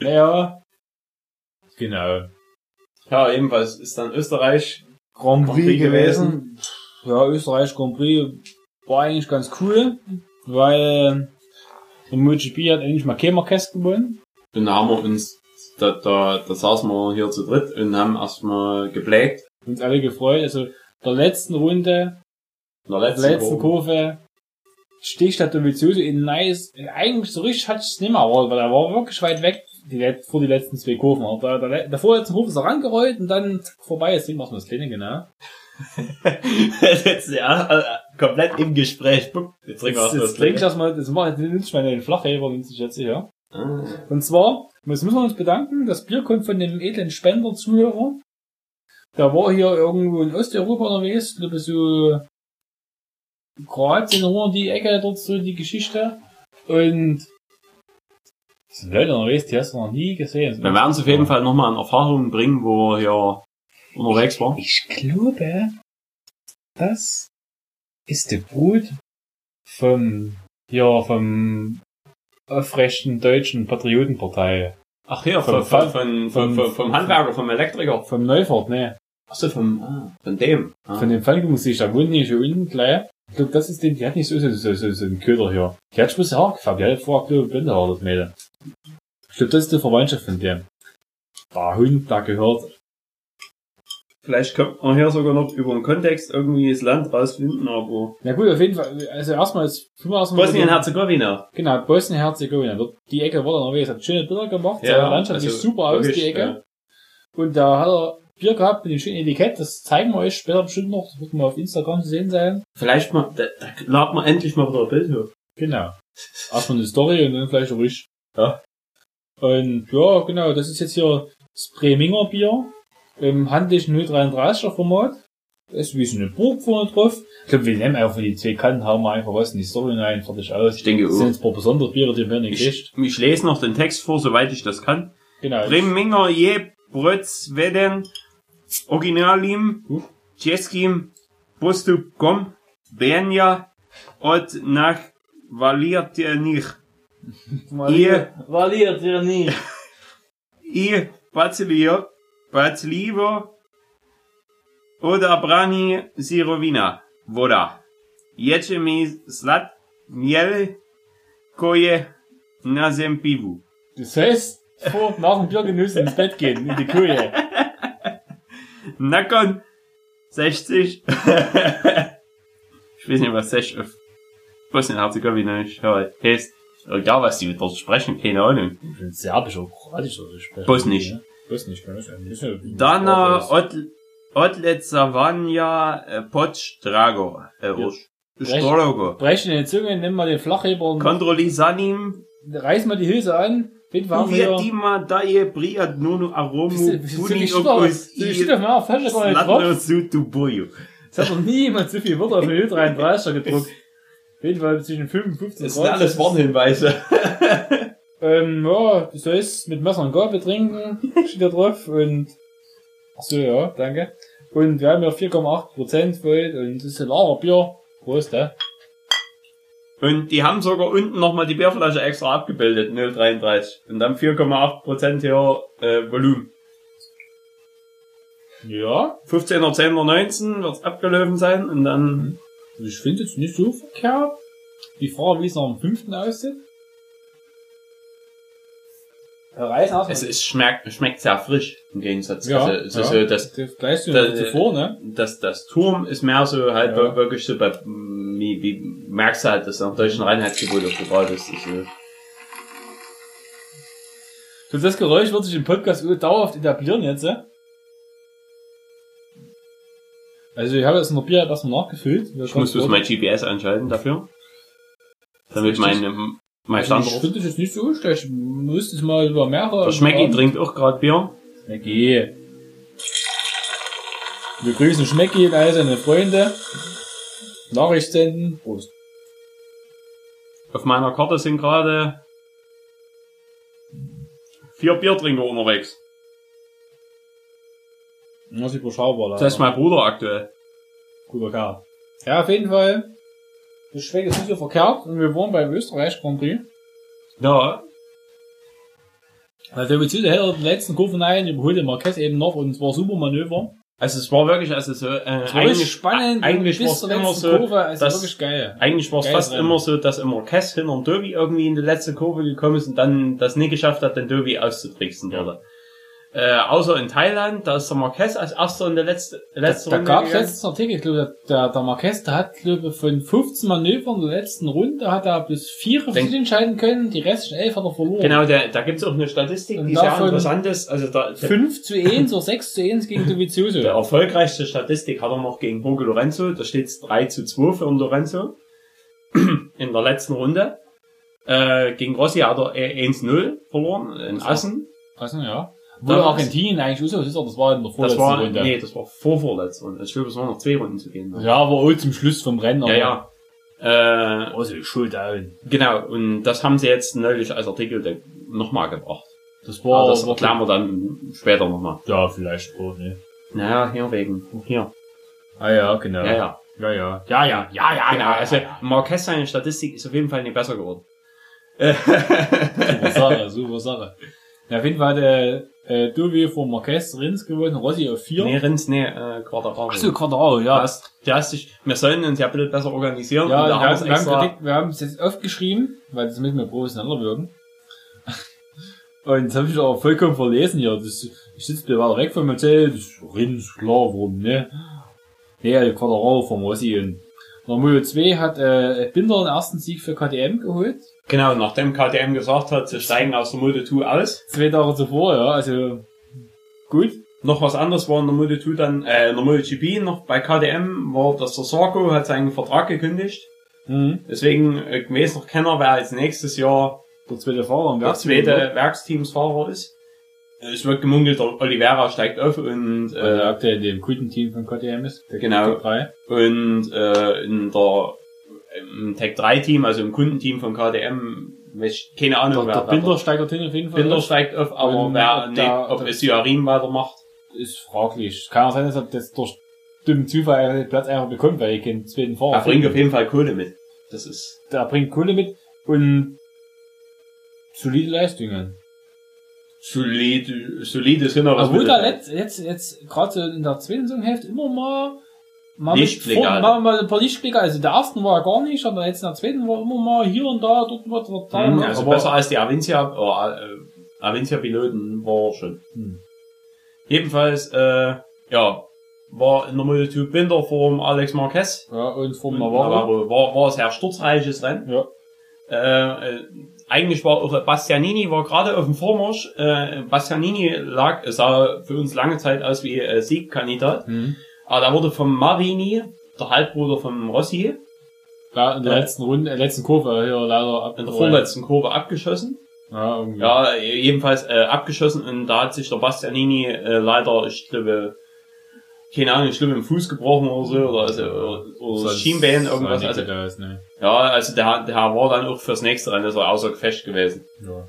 naja. Genau. Ja, ebenfalls ist dann Österreich Grand Prix Prix gewesen. Ja, Österreich Grand Prix war eigentlich ganz cool, weil der MotoGP hat endlich mal kein Marquez gewonnen. Und da haben wir uns, da, da, da saßen wir hier zu dritt und haben erstmal geblägt. Uns alle gefreut. Also der letzten Runde In der letzten, letzten Kurve. Der Dovizioso in nice. Eigentlich so richtig hatte ich es nicht mehr, aber weil er war wirklich weit weg die, vor die letzten zwei Kurven. Aber der, der, der vorletzte Kurve ist er rangerollt und dann vorbei. Jetzt sehen wir das Kleine genau. jetzt ja, äh, komplett im Gespräch. Jetzt trinken wir Jetzt, erstmal jetzt das ich erstmal, das mache ich nicht mal den Flachheber, nimmt sich jetzt hier. Ah. Und zwar, jetzt müssen wir uns bedanken, das Bier kommt von dem edlen Spender-Zuhörer. Der war hier irgendwo in Osteuropa unterwegs, ich glaube so Kroatien, nur die Ecke, dort so die Geschichte. Und das sind Leute unterwegs, die hast du noch nie gesehen. Wir werden es auf jeden Fall nochmal in Erfahrung bringen, wo er hier unterwegs war. Ich glaube, das ist der Brut vom, ja, vom aufrechten deutschen Patriotenpartei. Ach hier, Vom- von, von, vom- vom Handwerker, vom Elektriker. Vom Neufahrt, ne? Achso, vom, ah, von dem. Ah. Von dem Falkenmusik, da wohnt nicht hier unten gleich. Ich glaube, das ist den, die hat nicht so, so, so, so, so einen Köder hier. Die hat spitze Haare gefärbt, die hat vorher, glaube ich, blonde Haare, das Mädel. Ich glaube, das ist die Verwandtschaft von dem. Der Hund, der gehört. Vielleicht könnte man hier sogar noch über den Kontext irgendwie das Land rausfinden, aber... Na gut, auf jeden Fall, also erstmal ist, tun wir erstmal. Bosnien-Herzegowina. Genau, Bosnien-Herzegowina. Die Ecke war da unterwegs, hat schöne Bilder gemacht, Ja, sah landschaftlich also super aus, wirklich, die Ecke. ja. Und da hat er Bier gehabt mit dem schönen Etikett, das zeigen wir euch später bestimmt noch, das wird mal auf Instagram zu sehen sein. Vielleicht mal, da, da laden wir endlich mal wieder ein Bild hoch. Genau. Erstmal eine Story und dann vielleicht ruhig. Ja. Und ja, genau, das ist jetzt hier das Preminger Bier im handlichen 033er Format. Ist wie so eine Burg vorne drauf. Ich glaube, wir nehmen einfach die zwei Kanten, hauen wir einfach was in die Story rein, fertig aus. Ich denke Das sind auch. jetzt ein paar besondere Biere, die werden nicht Ich, ich lese noch den Text vor, soweit ich das kann. Genau. Preminger je Brötzweden Originalim Huh? Českým postupkom Benja od nach valiert ihr nicht. Ihr, Valiert ihr nie. ihr Bacilio, Pazlivo oder Brani Sirovina. Voda. Ječemi slat miel koje na zempivu. Das heißt, vor, nach dem Biergenuss ins Bett gehen, in die Kühe. Nakon 60. ich weiß nicht, was 60 auf Bosnien-Herzegowina heißt. Egal, was die dort sprechen, keine Ahnung. Serbisch oder Kroatisch oder so sprechen. Bosnisch. Ja. Bosnisch kann ich ein bisschen. Dana Otl- Otlet Savanja äh, Drago. Äh, Ja. Strogo. Brech in die Zunge, nimm mal den Flachheber und Kontrolli Sanim. reiß mal die Hülse an. Bitte waren wir. Uviatima daje priat nunu aromu. Flasche gar nicht Slatno sutu boju. Es hat noch nie jemand so viel Wörter auf den Ö33er gedruckt. Auf jeden Fall zwischen 55 Das sind alles Warnhinweise. Ähm, ja, du sollst mit Messer und Gabel trinken, steht da drauf, und, ach so, ja, danke. Und wir haben ja 4,8% voll, und das ist ein Lagerbier. Prost, ja. Und die haben sogar unten nochmal die Bierflasche extra abgebildet, 0,33. Und dann 4,8% hier äh, Volumen. Ja, 15er, 10er, 19 wird's abgelaufen sein und dann also ich finde es nicht so verkehrt. Die Frage, wie es noch am 5. aussieht. Reisen es, es schmeckt, schmeckt sehr frisch im Gegensatz. ja, also, es ja. das, das gleich so das- zuvor, ne? das, das Turm ist mehr so halt Ja. wirklich so bei, wie, wie merkst du halt, dass am deutschen Reinheitsgebot aufgebaut ist. Das ist so. So, das Geräusch wird sich im Podcast dauerhaft etablieren jetzt, ja? Also, ich habe jetzt noch Bier erstmal nachgefüllt. Ich muss bloß mein GPS einschalten dafür. Damit mein, mein Also ich Standort. finde das jetzt nicht so schlecht. Ich müsste es mal über mehrere. Der Schmecki trinkt auch gerade Bier. Schmecki. Wir grüßen Schmecki und all seine Freunde. Nachricht senden. Prost. Auf meiner Karte sind gerade vier Biertrinker unterwegs. Das ist überschaubar. Das ist mein Bruder aktuell. Guter Kerl. Ja, auf jeden Fall. Das schmeckt jetzt nicht so verkehrt. Und wir waren beim Österreich Grand Prix. Ja, Also, wir hätte den letzten Kurven ein, überholte Marquez eben noch und es war super Manöver. also es war wirklich, also so, äh, Es war wirklich spannend. eigentlich bis war's zur immer letzten so, Kurve. Also dass- wirklich geil. Eigentlich war es fast Rennen. immer so, dass immer Kess hinter Dövi irgendwie in die letzte Kurve gekommen ist und dann das nie geschafft hat, den Dövi auszutricksen wurde. Äh, außer in Thailand, da ist der Marquez als erster in der letzte, letzte Da Runde gab es letztens einen Artikel, ich glaube, der, der Marquez, der hat, glaube von 15 Manövern in der letzten Runde hat er bis vier für Denk- sich entscheiden können, die restlichen elf hat er verloren. Genau, der, da gibt's auch eine Statistik, Und die sehr interessant ist. Also da, der, 5 zu 1 oder 6 zu 1 gegen Dovizioso. der erfolgreichste Statistik hat er noch gegen Borgo Lorenzo. Da steht's 3 zu 2 für Lorenzo. in der letzten Runde. Äh, gegen Rossi hat er äh, 1-0 verloren in Assen. Also, ja. Damals- Argentinien eigentlich ist, aber das war in der Das vorletzten war, Runde. nee, das war vorvorletzte Runde. Ich glaube, es waren noch zwei Runden zu gehen. Ja, aber auch zum Schluss vom Rennen. Ja, ja. Äh, Also, schuld ein. genau, und das haben sie jetzt neulich als Artikel nochmal gebracht. Das Aber war, das war erklären wir dann später nochmal. ja, vielleicht auch, ne. Naja, hier wegen, hier. Ah, ja, genau. Ja, ja. Ja, ja. Ja, ja, ja, ja, Genau, also. Marquez seine Statistik ist auf jeden Fall nicht besser geworden. Super Sache, super Sache. Ja, auf jeden Fall der, äh, Dovi vor Marquez Rins gewonnen, Rossi auf 4. Nee, Rins, nee, äh, Quadraro. Ach so, Quadrao, ja. Du hast, du hast dich, wir sollen uns ja bitte besser organisieren. Ja, und wir da haben wir haben Kritik, wir haben es jetzt oft geschrieben, weil das müssen wir professioneller wirken. Und das habe ich auch vollkommen verlesen hier. Das, ich sitze ein weiter weg vom Hotel, das ist Rins, klar, warum, ne? Nee, Quadrao vom Rossi und Mojo 2 hat äh, Binder den ersten Sieg für KTM geholt. genau, nachdem KTM gesagt hat, sie steigen aus der Moto 2 aus. Zwei Tage zuvor, ja, also gut. Noch was anderes war in der Moto 2 dann, äh, in der MotoGP noch bei KTM war, dass der Sarko hat seinen Vertrag gekündigt. Mhm. Deswegen, äh, weiß noch keiner, wer als nächstes Jahr Der zweite Fahrer im der Werksteam, zweite Werksteamsfahrer ist. Äh, Es wird gemunkelt, der Oliveira steigt auf und, äh, aktuell in dem Kundenteam von KTM ist. Der Genau. 3. und äh, in der im Tech 3 Team, also im Kundenteam von KTM, weiß ich, keine Ahnung, Der, der wer, wer Binder steigt dorthin auf jeden Fall. Binder auf. steigt auf, aber Und wer, ob nee, der- ob es Yarin weitermacht. ist fraglich. Kann auch sein, dass er das durch dummen Zufall den Platz einfach bekommt, weil ich keinen zweiten Fahrer Er bringt finde. auf jeden Fall Kohle mit. Das ist, Der bringt Kohle mit und solide Leistungen. Solide, solides Hinter. Obwohl da letzt, jetzt, jetzt gerade in der zweiten Saisonhälfte immer mal, mal vor, hatte. mal, mal ein paar Lichtblicke. Also der ersten war er gar nicht, aber jetzt in der zweiten war immer mal hier und da, dort wird dort da. Mhm, also aber, besser als die Avincia, oh, äh, Avincia-Piloten war schon. Hm. Jedenfalls, äh, ja, war in der Multitude Binder vom Alex Marquez. Ja, und vor Und Navarro. Navarro war, war ein sehr sturzreiches Rennen. Ja. Äh, äh, eigentlich war auch Bastianini war gerade auf dem Vormarsch. Äh, Bastianini lag, sah für uns lange Zeit aus wie äh, Siegkandidat. Hm. Aber da wurde vom Marini, der Halbbruder vom Rossi, Ja, in der Ja. letzten Runde, äh, letzten Kurve hier leider ab. in der vorletzten Kurve abgeschossen. Ja, irgendwie. Ja, jedenfalls äh, abgeschossen und da hat sich der Bastianini äh, leider, ich glaube, keine Ahnung, schlimm im Fuß gebrochen oder so, oder, also, oder, oder Schienbein, irgendwas. Also, aus, ne. Ja, also der, der war dann auch fürs nächste Rennen so außer Gefecht gewesen. Ja.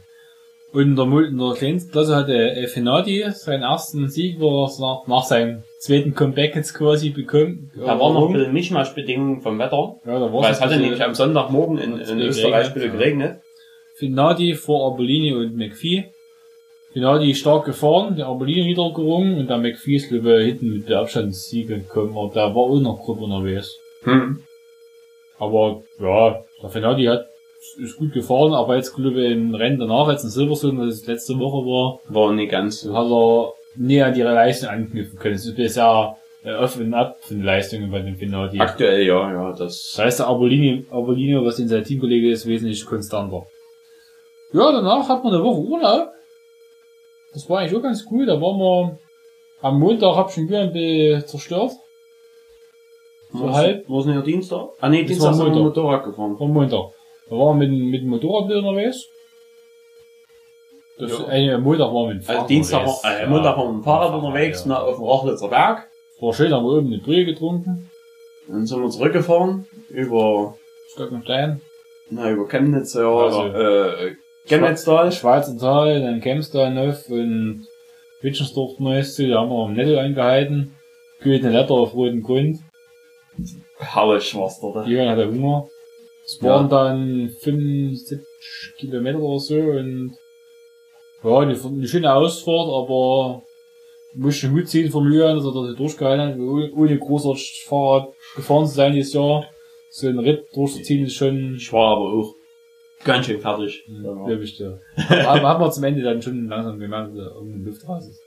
Und in der, Mul- in der kleinsten Klasse hatte äh, Finati seinen ersten Sieg, wo er es nach, nach seinem zweiten Comeback jetzt quasi bekommen. Da war noch ein bisschen Mischmaschbedingungen vom Wetter, ja, da war weil es hatte nämlich am Sonntagmorgen in, in Österreich wieder ja. geregnet. Finati vor Arbolini und McPhee. Finati stark gefahren, der Arbolini wieder gerungen und der McPhee ist glaube ich, hinten mit der Abstandssiege gekommen, aber der war auch noch gut unterwegs. Hm. Aber ja, der Finati hat ist gut gefahren, aber jetzt glaube ich im Rennen danach, jetzt in Silverstone, was es letzte Woche war, War nicht ganz so. hat er nie an ihre Leistung anknüpfen können. Es ist bisher äh, und ab von Leistungen bei dem Finati. Aktuell ja, ja, das. Das heißt, der Arbolini, Arbolino, was in sein Teamkollege ist, wesentlich konstanter. Ja, danach hat man eine Woche Urlaub. Das war eigentlich auch ganz cool. Da waren wir am Montag hab ich schon wieder ein bisschen zerstört. So halb. Wo ist denn der Dienstag? Ah nee, Das Dienstag war sind wir Montag. Motorrad gefahren. Am Montag. Da waren wir mit, dem- mit dem Motorrad unterwegs. Das, Ja. äh, am Montag waren wir mit dem Also Fahrrad Dienstag, unterwegs. war- äh, Ja, Montag waren wir mit dem Fahrrad ja, unterwegs, ja. na, auf dem Rachlitzer Berg. War schön, haben wir oben eine Brühe getrunken. Dann sind wir zurückgefahren über, Stock und Stein. na, über Chemnitz, ja, Also. äh, Chemnitztal. Schweizer Tal, dann Kempstal Neuf und Wittgensdorf Neues da haben wir am Netto eingehalten. Gülden Letter auf rotem Grund. Herrlich war's dort. Jürgen hatte Hunger. Es Ja. waren dann 75 Kilometer oder so und ja, eine, eine schöne Ausfahrt, aber musste Hut ziehen vom Jürgen, dass er das durchgehalten hat, ohne, großartig Fahrrad gefahren zu sein dieses Jahr. So ein Ritt durchzuziehen ist schon Ich war aber auch ganz schön fertig. Glaube ich dir. Aber hat man zum Ende dann schon langsam gemerkt, dass da irgendeine Luft raus ist.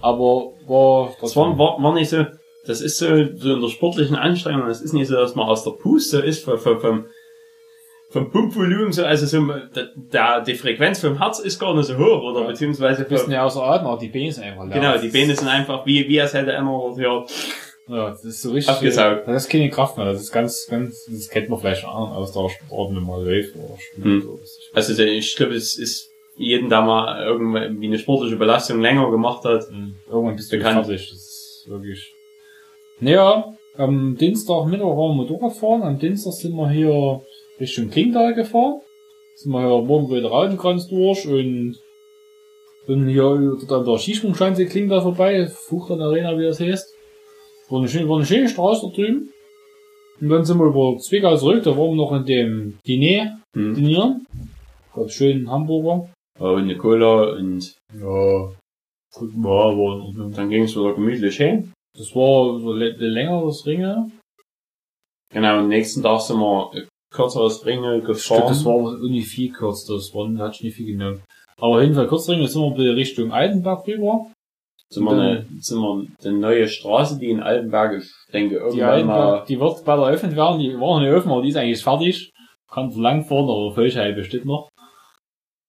Aber war Das war, war, war nicht so, das ist so, so in der sportlichen Anstrengung, das ist nicht so, dass man aus der Puste ist, vom, vom, vom, vom Pumpvolumen, so, also so, der, die Frequenz vom Herz ist gar nicht so hoch, oder Ja. beziehungsweise ein bisschen vom, ja außer Atem, aber die Beine sind einfach leer. genau, die Beine sind einfach wie, wie als hätte einer, ja, Ja, das ist so richtig. Abgesaugt. Das ist keine Kraft mehr. Das ist ganz, ganz, das kennt man vielleicht schon aus der Sportart, wenn man läuft oder spielt. Hm. also ich glaube, es ist jeden, der mal irgendwie eine sportliche Belastung länger gemacht hat, Mhm. Irgendwann bist du Bekannt. fertig. Das ist wirklich. Naja, am Dienstag Mittag waren wir Motorrad fahren. Am Dienstag sind wir hier Richtung Klingtal gefahren. Sind wir hier Morgenröder Rautenkranz durch und sind hier dort an der Skisprungschanze Klingtal vorbei, Fuchtern Arena, wie das heißt. War eine schöne, war eine schöne Straße da drüben. Und dann sind wir über Zwickau zurück, da waren wir noch in dem Diner, hm. Dinieren. Gab schönen Hamburger. und eine Cola und Ja. Gut, ja, war dann ging es wieder gemütlich hin. Das war so le- längeres Ringe. Genau, am nächsten Tag sind wir äh, kürzeres Ringe Stimmt, gefahren. das war irgendwie viel kürzer, das war, hat nicht viel genommen. Aber auf jeden Fall Kurzringe sind wir ein bisschen Richtung Altenberg rüber. sind wir, eine, sind wir eine neue Straße, die in Altenberg, ich denke, Die irgendwann mal, Altenberg, die wird bald eröffnet werden, die war noch nicht offen, aber die ist eigentlich fertig. Kann so lang fahren, aber Vollscheibe steht noch.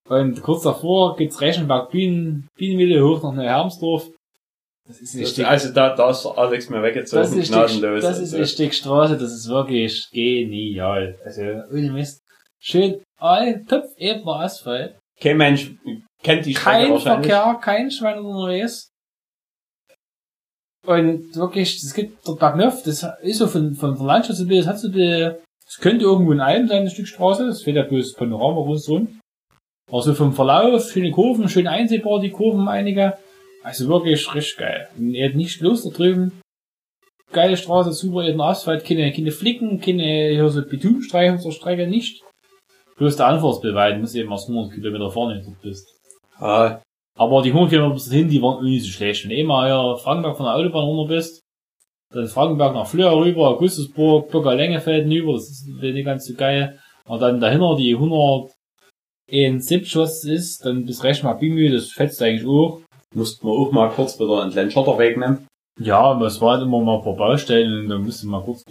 Und kurz davor geht's Reichenberg Bienen, Bienenwille hoch nach Neuhermsdorf. Das ist Stück, also da, da ist Alex mir weggezogen, das ist, gnadenlos. das ist also, Stück Straße, das ist wirklich genial. Also, ohne Mist. Schön, all, top, ebner Asphalt. kein Mensch kennt die Strecke kein. Verkehr, kein Schwein unterwegs. Und wirklich, es gibt dort Bergneuf, das ist so von, von der Landschaft so ein bisschen, das hat so ein es könnte irgendwo in Alm sein, ein Stück Straße, das fehlt ja bloß Panorama rundherum. Also vom Verlauf, schöne Kurven, schön einsehbar, die Kurven einige. Also wirklich richtig geil. Und er hat nicht los da drüben. Geile Straße, super eben Asphalt, keine, keine Flicken, keine, hier so Betonstreifen zur Strecke, nicht. Bloß der Anfahrtsbild muss eben erst 100 Kilometer fahren, wenn du dort bist. Ah, Aber die 100 Kilometer bis dorthin, die waren nie so schlecht. Wenn du immer ja Frankenberg von der Autobahn runter bist, dann Frankenberg nach Flöhr rüber, Augustusburg, Blocker Längefelden über, das ist nicht ganz so geil. Und dann dahinter die 171, was es ist, dann bis rechts nach Bingü, das fetzt eigentlich auch. Mussten wir auch mal kurz wieder einen kleinen Schotterweg nehmen. Ja, aber es war halt immer mal ein paar Baustellen und dann musste man kurz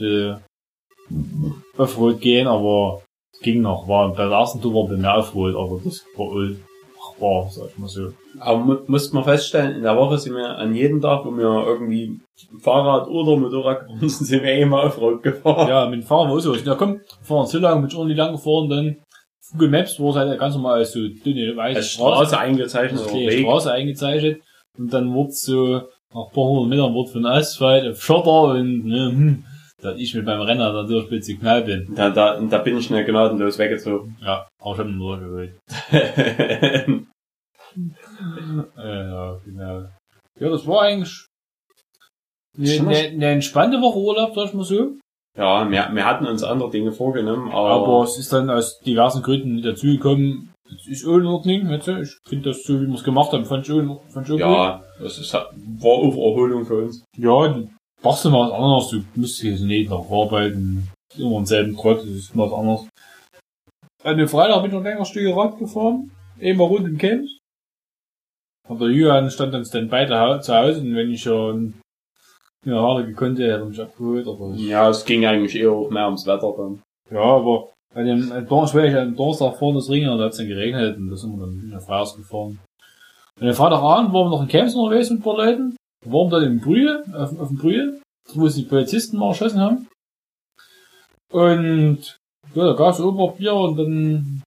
Offroad gehen, aber es ging noch. War, bei der ersten Tour war bisschen mehr Offroad, aber das war all machbar, sag ich mal so. Aber mu musste man feststellen, in der Woche sind wir an jedem Tag, wo wir irgendwie Fahrrad oder Motorrad gefahren sind, sind wir immer Offroad gefahren. Ja, mit dem Fahren war auch so. Ich dachte, komm, wir fahren so lang, mit ordentlich lang gefahren, dann Google Maps, wo es halt ganz normal als so dünne, weiße Als Straße eingezeichnet eine oder kleine. Straße eingezeichnet und dann wurde so nach ein paar hundert Metern wurde von Asphalt auf Schotter und ne, hm, dass ich mit meinem Renner da durch ein bisschen knall bin. Da, da, da bin ich schnell gnadenlos weggezogen. Ja, auch schon. Äh, ja, genau. Ja, das war eigentlich eine, eine, eine entspannte Woche Urlaub, sag ich mal so. Ja, wir, wir hatten uns andere Dinge vorgenommen, aber, Aber es ist dann aus diversen Gründen nicht dazugekommen. Es ist auch in Ordnung, weißt du? Ich finde das so, wie wir es gemacht haben, fand ich auch, fand ich auch gut. ja, das ist, war auch Erholung für uns. Ja, du machst du mal was anderes, du musst jetzt nicht noch arbeiten, immer im selben Trott, das ist mal was anderes. An dem Freitag bin ich noch länger Stück Rad gefahren, eben mal rund im Camp. Und der Julian stand dann dann beide hau- zu Hause und wenn ich schon in der Halle gekonnt hätte, hätte er mich abgeholt, aber ich, Ja, es ging eigentlich eher auch mehr ums Wetter dann. ja, aber an dem, an Donnerstag, am Donnerstag vorne das Ringen und da hat es dann geregnet und da sind wir dann wieder Freitags gefahren. Und am Freitagabend waren wir noch in Camps unterwegs mit ein paar Leuten. Wir waren dann in Brühe, auf, auf dem Brühe, wo sie die Polizisten mal erschossen haben. Und ja, da gab es Oberbier und dann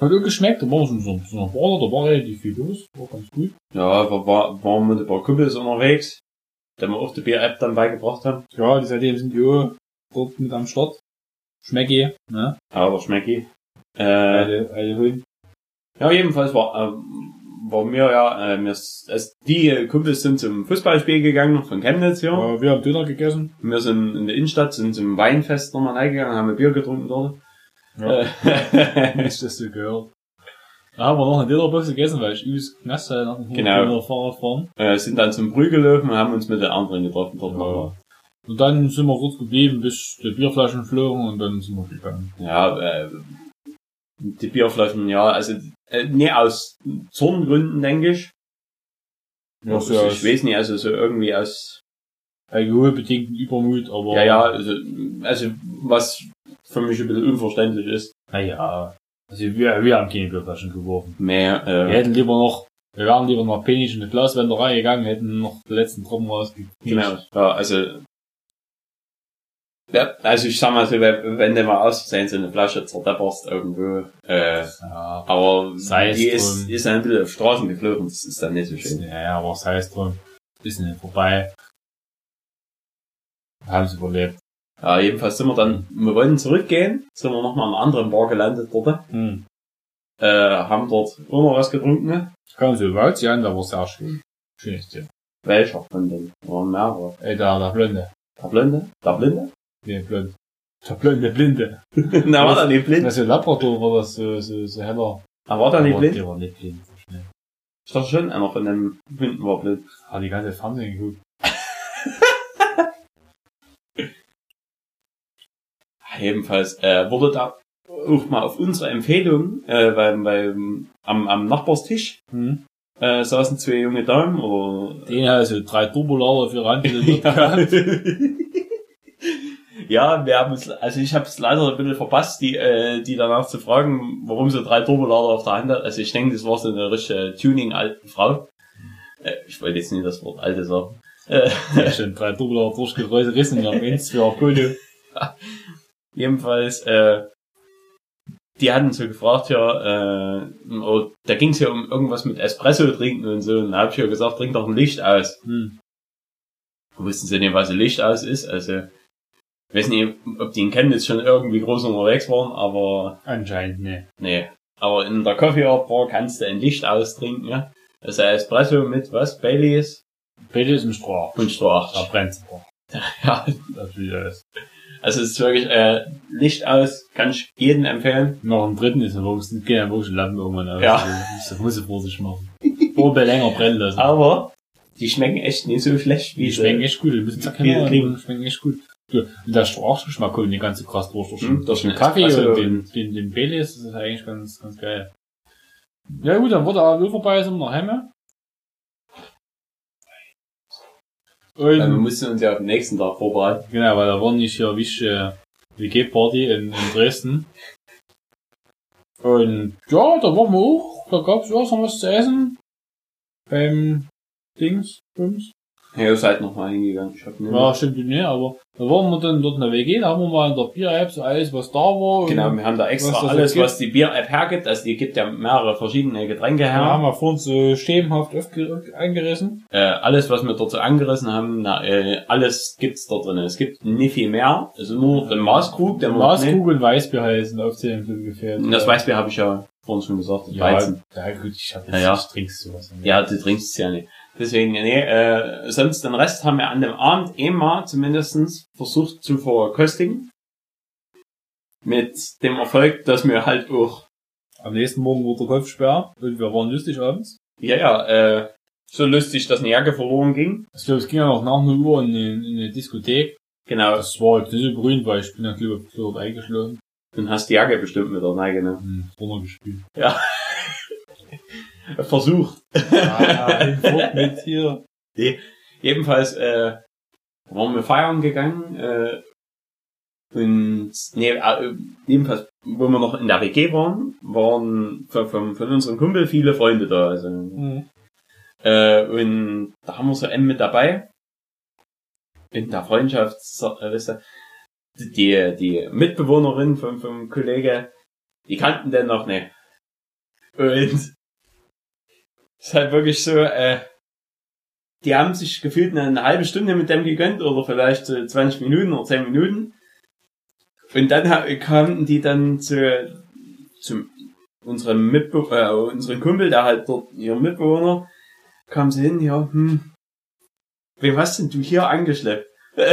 hat auch geschmeckt. Da waren wir schon so, so einer Bar, da war relativ viel los, war ganz gut. Ja, wir war, waren mit ein paar Kumpels unterwegs, die wir auch die Bier-App dann beigebracht haben. Ja, die seitdem sind die auch dort mit am Start. Schmecki, ne? Ja, der Schmecki. Äh, Alte, alte Hund. ja, jedenfalls war, ähm, war mir ja, äh, mir, s- es, die Kumpels sind zum Fußballspiel gegangen von Chemnitz hier. Ja, wir haben Döner gegessen. Wir sind in der Innenstadt, sind zum Weinfest nochmal reingegangen, haben ein Bier getrunken dort. Ja. Äh, Nicht, dass du gehört. Da haben wir noch eine Dönerbox gegessen, weil ich übelst knast hatte nach dem Genau. Fahrradfahren. äh, sind dann zum Brü gelaufen und haben uns mit den anderen getroffen dort Ja. Und dann sind wir kurz geblieben, bis die Bierflaschen flogen und dann sind wir gegangen. Ja, äh, die Bierflaschen, ja, also äh, nee, aus Zorngründen, denke ich. Ja, Also, so ich weiß nicht, also so irgendwie aus, alkoholbedingten Übermut, aber. ja, ja, also, also was für mich ein bisschen unverständlich ist. Naja. Also wir, wir haben keine Bierflaschen geworfen. Mehr, Wir äh, hätten lieber noch, wir wären lieber nach Penny in eine Glaswenderei gegangen, hätten noch den letzten Tropfen rausgekriegt. genau, ja, also, ja, also ich sag mal so, wenn wenn du mal aussehen so eine Flasche zerdepperst irgendwo, äh, Ja, aber Sei es die ist, drum. ist ein bisschen auf Straßen geflogen, das ist dann nicht so schön. ja, ja, aber was heißt drum? Bisschen vorbei. Haben sie überlebt. Ja, jedenfalls sind wir dann, wir wollten zurückgehen, sind wir nochmal an einer anderen Bar gelandet dort, Hm. äh, haben dort auch noch was getrunken. Kam so überhaupt an, da war sehr schön. Schönes Tier. Welcher von den? Waren mehrere. Ey, da, der Blinde. Der Blinde? Der Blinde? Nee, blind. Der Blinde, Blinde. Na, war der nicht blind? Das ist ja Labrador, war das so, so, so heller. Ah, war der nicht blind? Der war nicht blind. so schnell. Ich dachte schon, einer von den Blinden war blind. Hat die ganze Fernsehen geguckt. Jedenfalls, äh, wurde da auch mal auf unsere Empfehlung, äh, beim, beim, am, am Nachbarstisch, Hm. äh, saßen zwei junge Damen, oder, Den hat so drei Turbolader für Rand ja. gehabt. ja, wir haben es, also ich habe es leider ein bisschen verpasst, die, äh, die danach zu fragen, warum sie drei Turbolader auf der Hand hat. Also ich denke, das war so eine richtige Tuning-alte Frau. Äh, ich wollte jetzt nicht das Wort alte sagen. Äh, Ja, schon drei Turbolader durchgerissen und am Ende für Polo. Jedenfalls, äh, die hatten so gefragt, ja, äh, oh, da ging es ja um irgendwas mit Espresso trinken und so. Und da habe ich ja gesagt, trink doch ein Licht aus. Hm. wussten sie nicht, was ein Licht aus ist. Also, ich weiß nicht, ob die in Chemnitz schon irgendwie groß unterwegs waren, aber Anscheinend, ne. nee. Aber in der Coffee Bar kannst du ein Licht austrinken, ja. Also Espresso mit was? Baileys ist ein Strach. und Strach. Da brennt's. Ja, Das ist das. Also es ist wirklich äh, Licht aus, kann ich jedem empfehlen. Nach dem dritten ist er wirklich, geht ja wirklich Lampen irgendwann aus. Ja. Also, Das muss ich Vorsicht machen. Oder länger brennen lassen. Aber die schmecken echt nicht so schlecht wie Die schmecken echt gut, die müssen erkennen, klingen. die schmecken echt gut. Und der Strauchgeschmack kommt die ganze krass durch. Durch, Mhm, durch den Kaffee Espresso und den, den, den Baileys, das ist eigentlich ganz, ganz geil. Ja gut, dann wurde er auch vorbei, sind wir nach Hemme. Und, Weil wir mussten uns ja auf den nächsten Tag vorbereiten. genau, weil da war nicht hier wichtige WG-Party in, in Dresden. Und ja, da waren wir auch, da gab's ja noch was zu essen. Beim Dings, Bums. Ja, ihr seid noch mal hingegangen. Ich hab nicht Ja, stimmt nicht, aber da waren wir dann dort in der WG, da haben wir mal in der Bier-App so alles, was da war. Genau, wir haben da extra Was alles, was die Bier-App hergibt. Also die gibt ja mehrere verschiedene Getränke her. haben wir vorhin so schemenhaft eingerissen. Äh, alles, was wir dort so angerissen haben, na, äh, alles gibt's da drin. Es gibt nicht viel mehr. Also nur den Maßkrug, der Maßkrug und Weißbier heißen aufzählen so ungefähr. Nee, das Weißbier habe ich ja vorhin schon gesagt. Das ja, Weizen. ja, gut, ich hab Ja, ja. ich trinkst sowas. Ja, du trinkst es ja nicht. Deswegen, nee, äh, sonst den Rest haben wir an dem Abend einmal zumindestens versucht zu verköstigen. Mit dem Erfolg, dass wir halt auch, Am nächsten Morgen wurde der Kopf schwer und wir waren lustig abends. ja, ja, äh, so lustig, dass eine Jacke verloren ging. Ich glaube, es ging ja noch nach 0 Uhr in, eine- in eine Diskothek. Genau. Das war nicht so berühmt, weil ich bin ja glaube ich dort eingeschlafen Dann hast die Jacke bestimmt mit der Neige, ne? und drunter gespielt. Versucht. Ah, fort mit hier. Jedenfalls, äh, waren wir feiern gegangen, äh, und, nee, äh, jedenfalls, wo wir noch in der WG waren, waren von, von, von unserem Kumpel viele Freunde da, also, Mhm. Äh, und da haben wir so einen mit dabei. In der Freundschaft, äh, weißt du, die, die Mitbewohnerin vom, vom Kollege, die kannten den noch nicht. Und ist halt wirklich so, äh, die haben sich gefühlt eine halbe Stunde mit dem gegönnt oder vielleicht so 20 Minuten oder 10 Minuten. Und dann kamen die dann zu, zum unserem Mitbe äh, unseren Kumpel, der halt dort ihr Mitbewohner, kam sie hin, ja, hm, wem hast denn du hier angeschleppt? ja,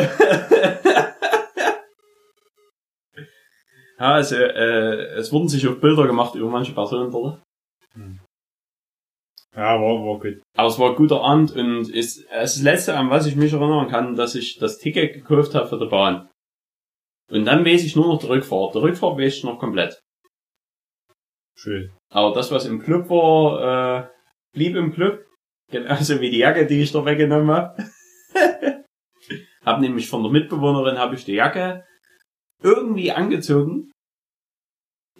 also, äh, es wurden sich auch Bilder gemacht über manche Personen dort. Ja, war, war gut. Aber es war ein guter Abend und ist, das letzte, an was ich mich erinnern kann, dass ich das Ticket gekauft habe für die Bahn. Und dann weiß ich nur noch die Rückfahrt. Die Rückfahrt weiß ich noch komplett. Schön. Aber das, was im Club war, äh, blieb im Club. Genauso wie die Jacke, die ich da weggenommen habe. hab nämlich von der Mitbewohnerin habe ich die Jacke irgendwie angezogen.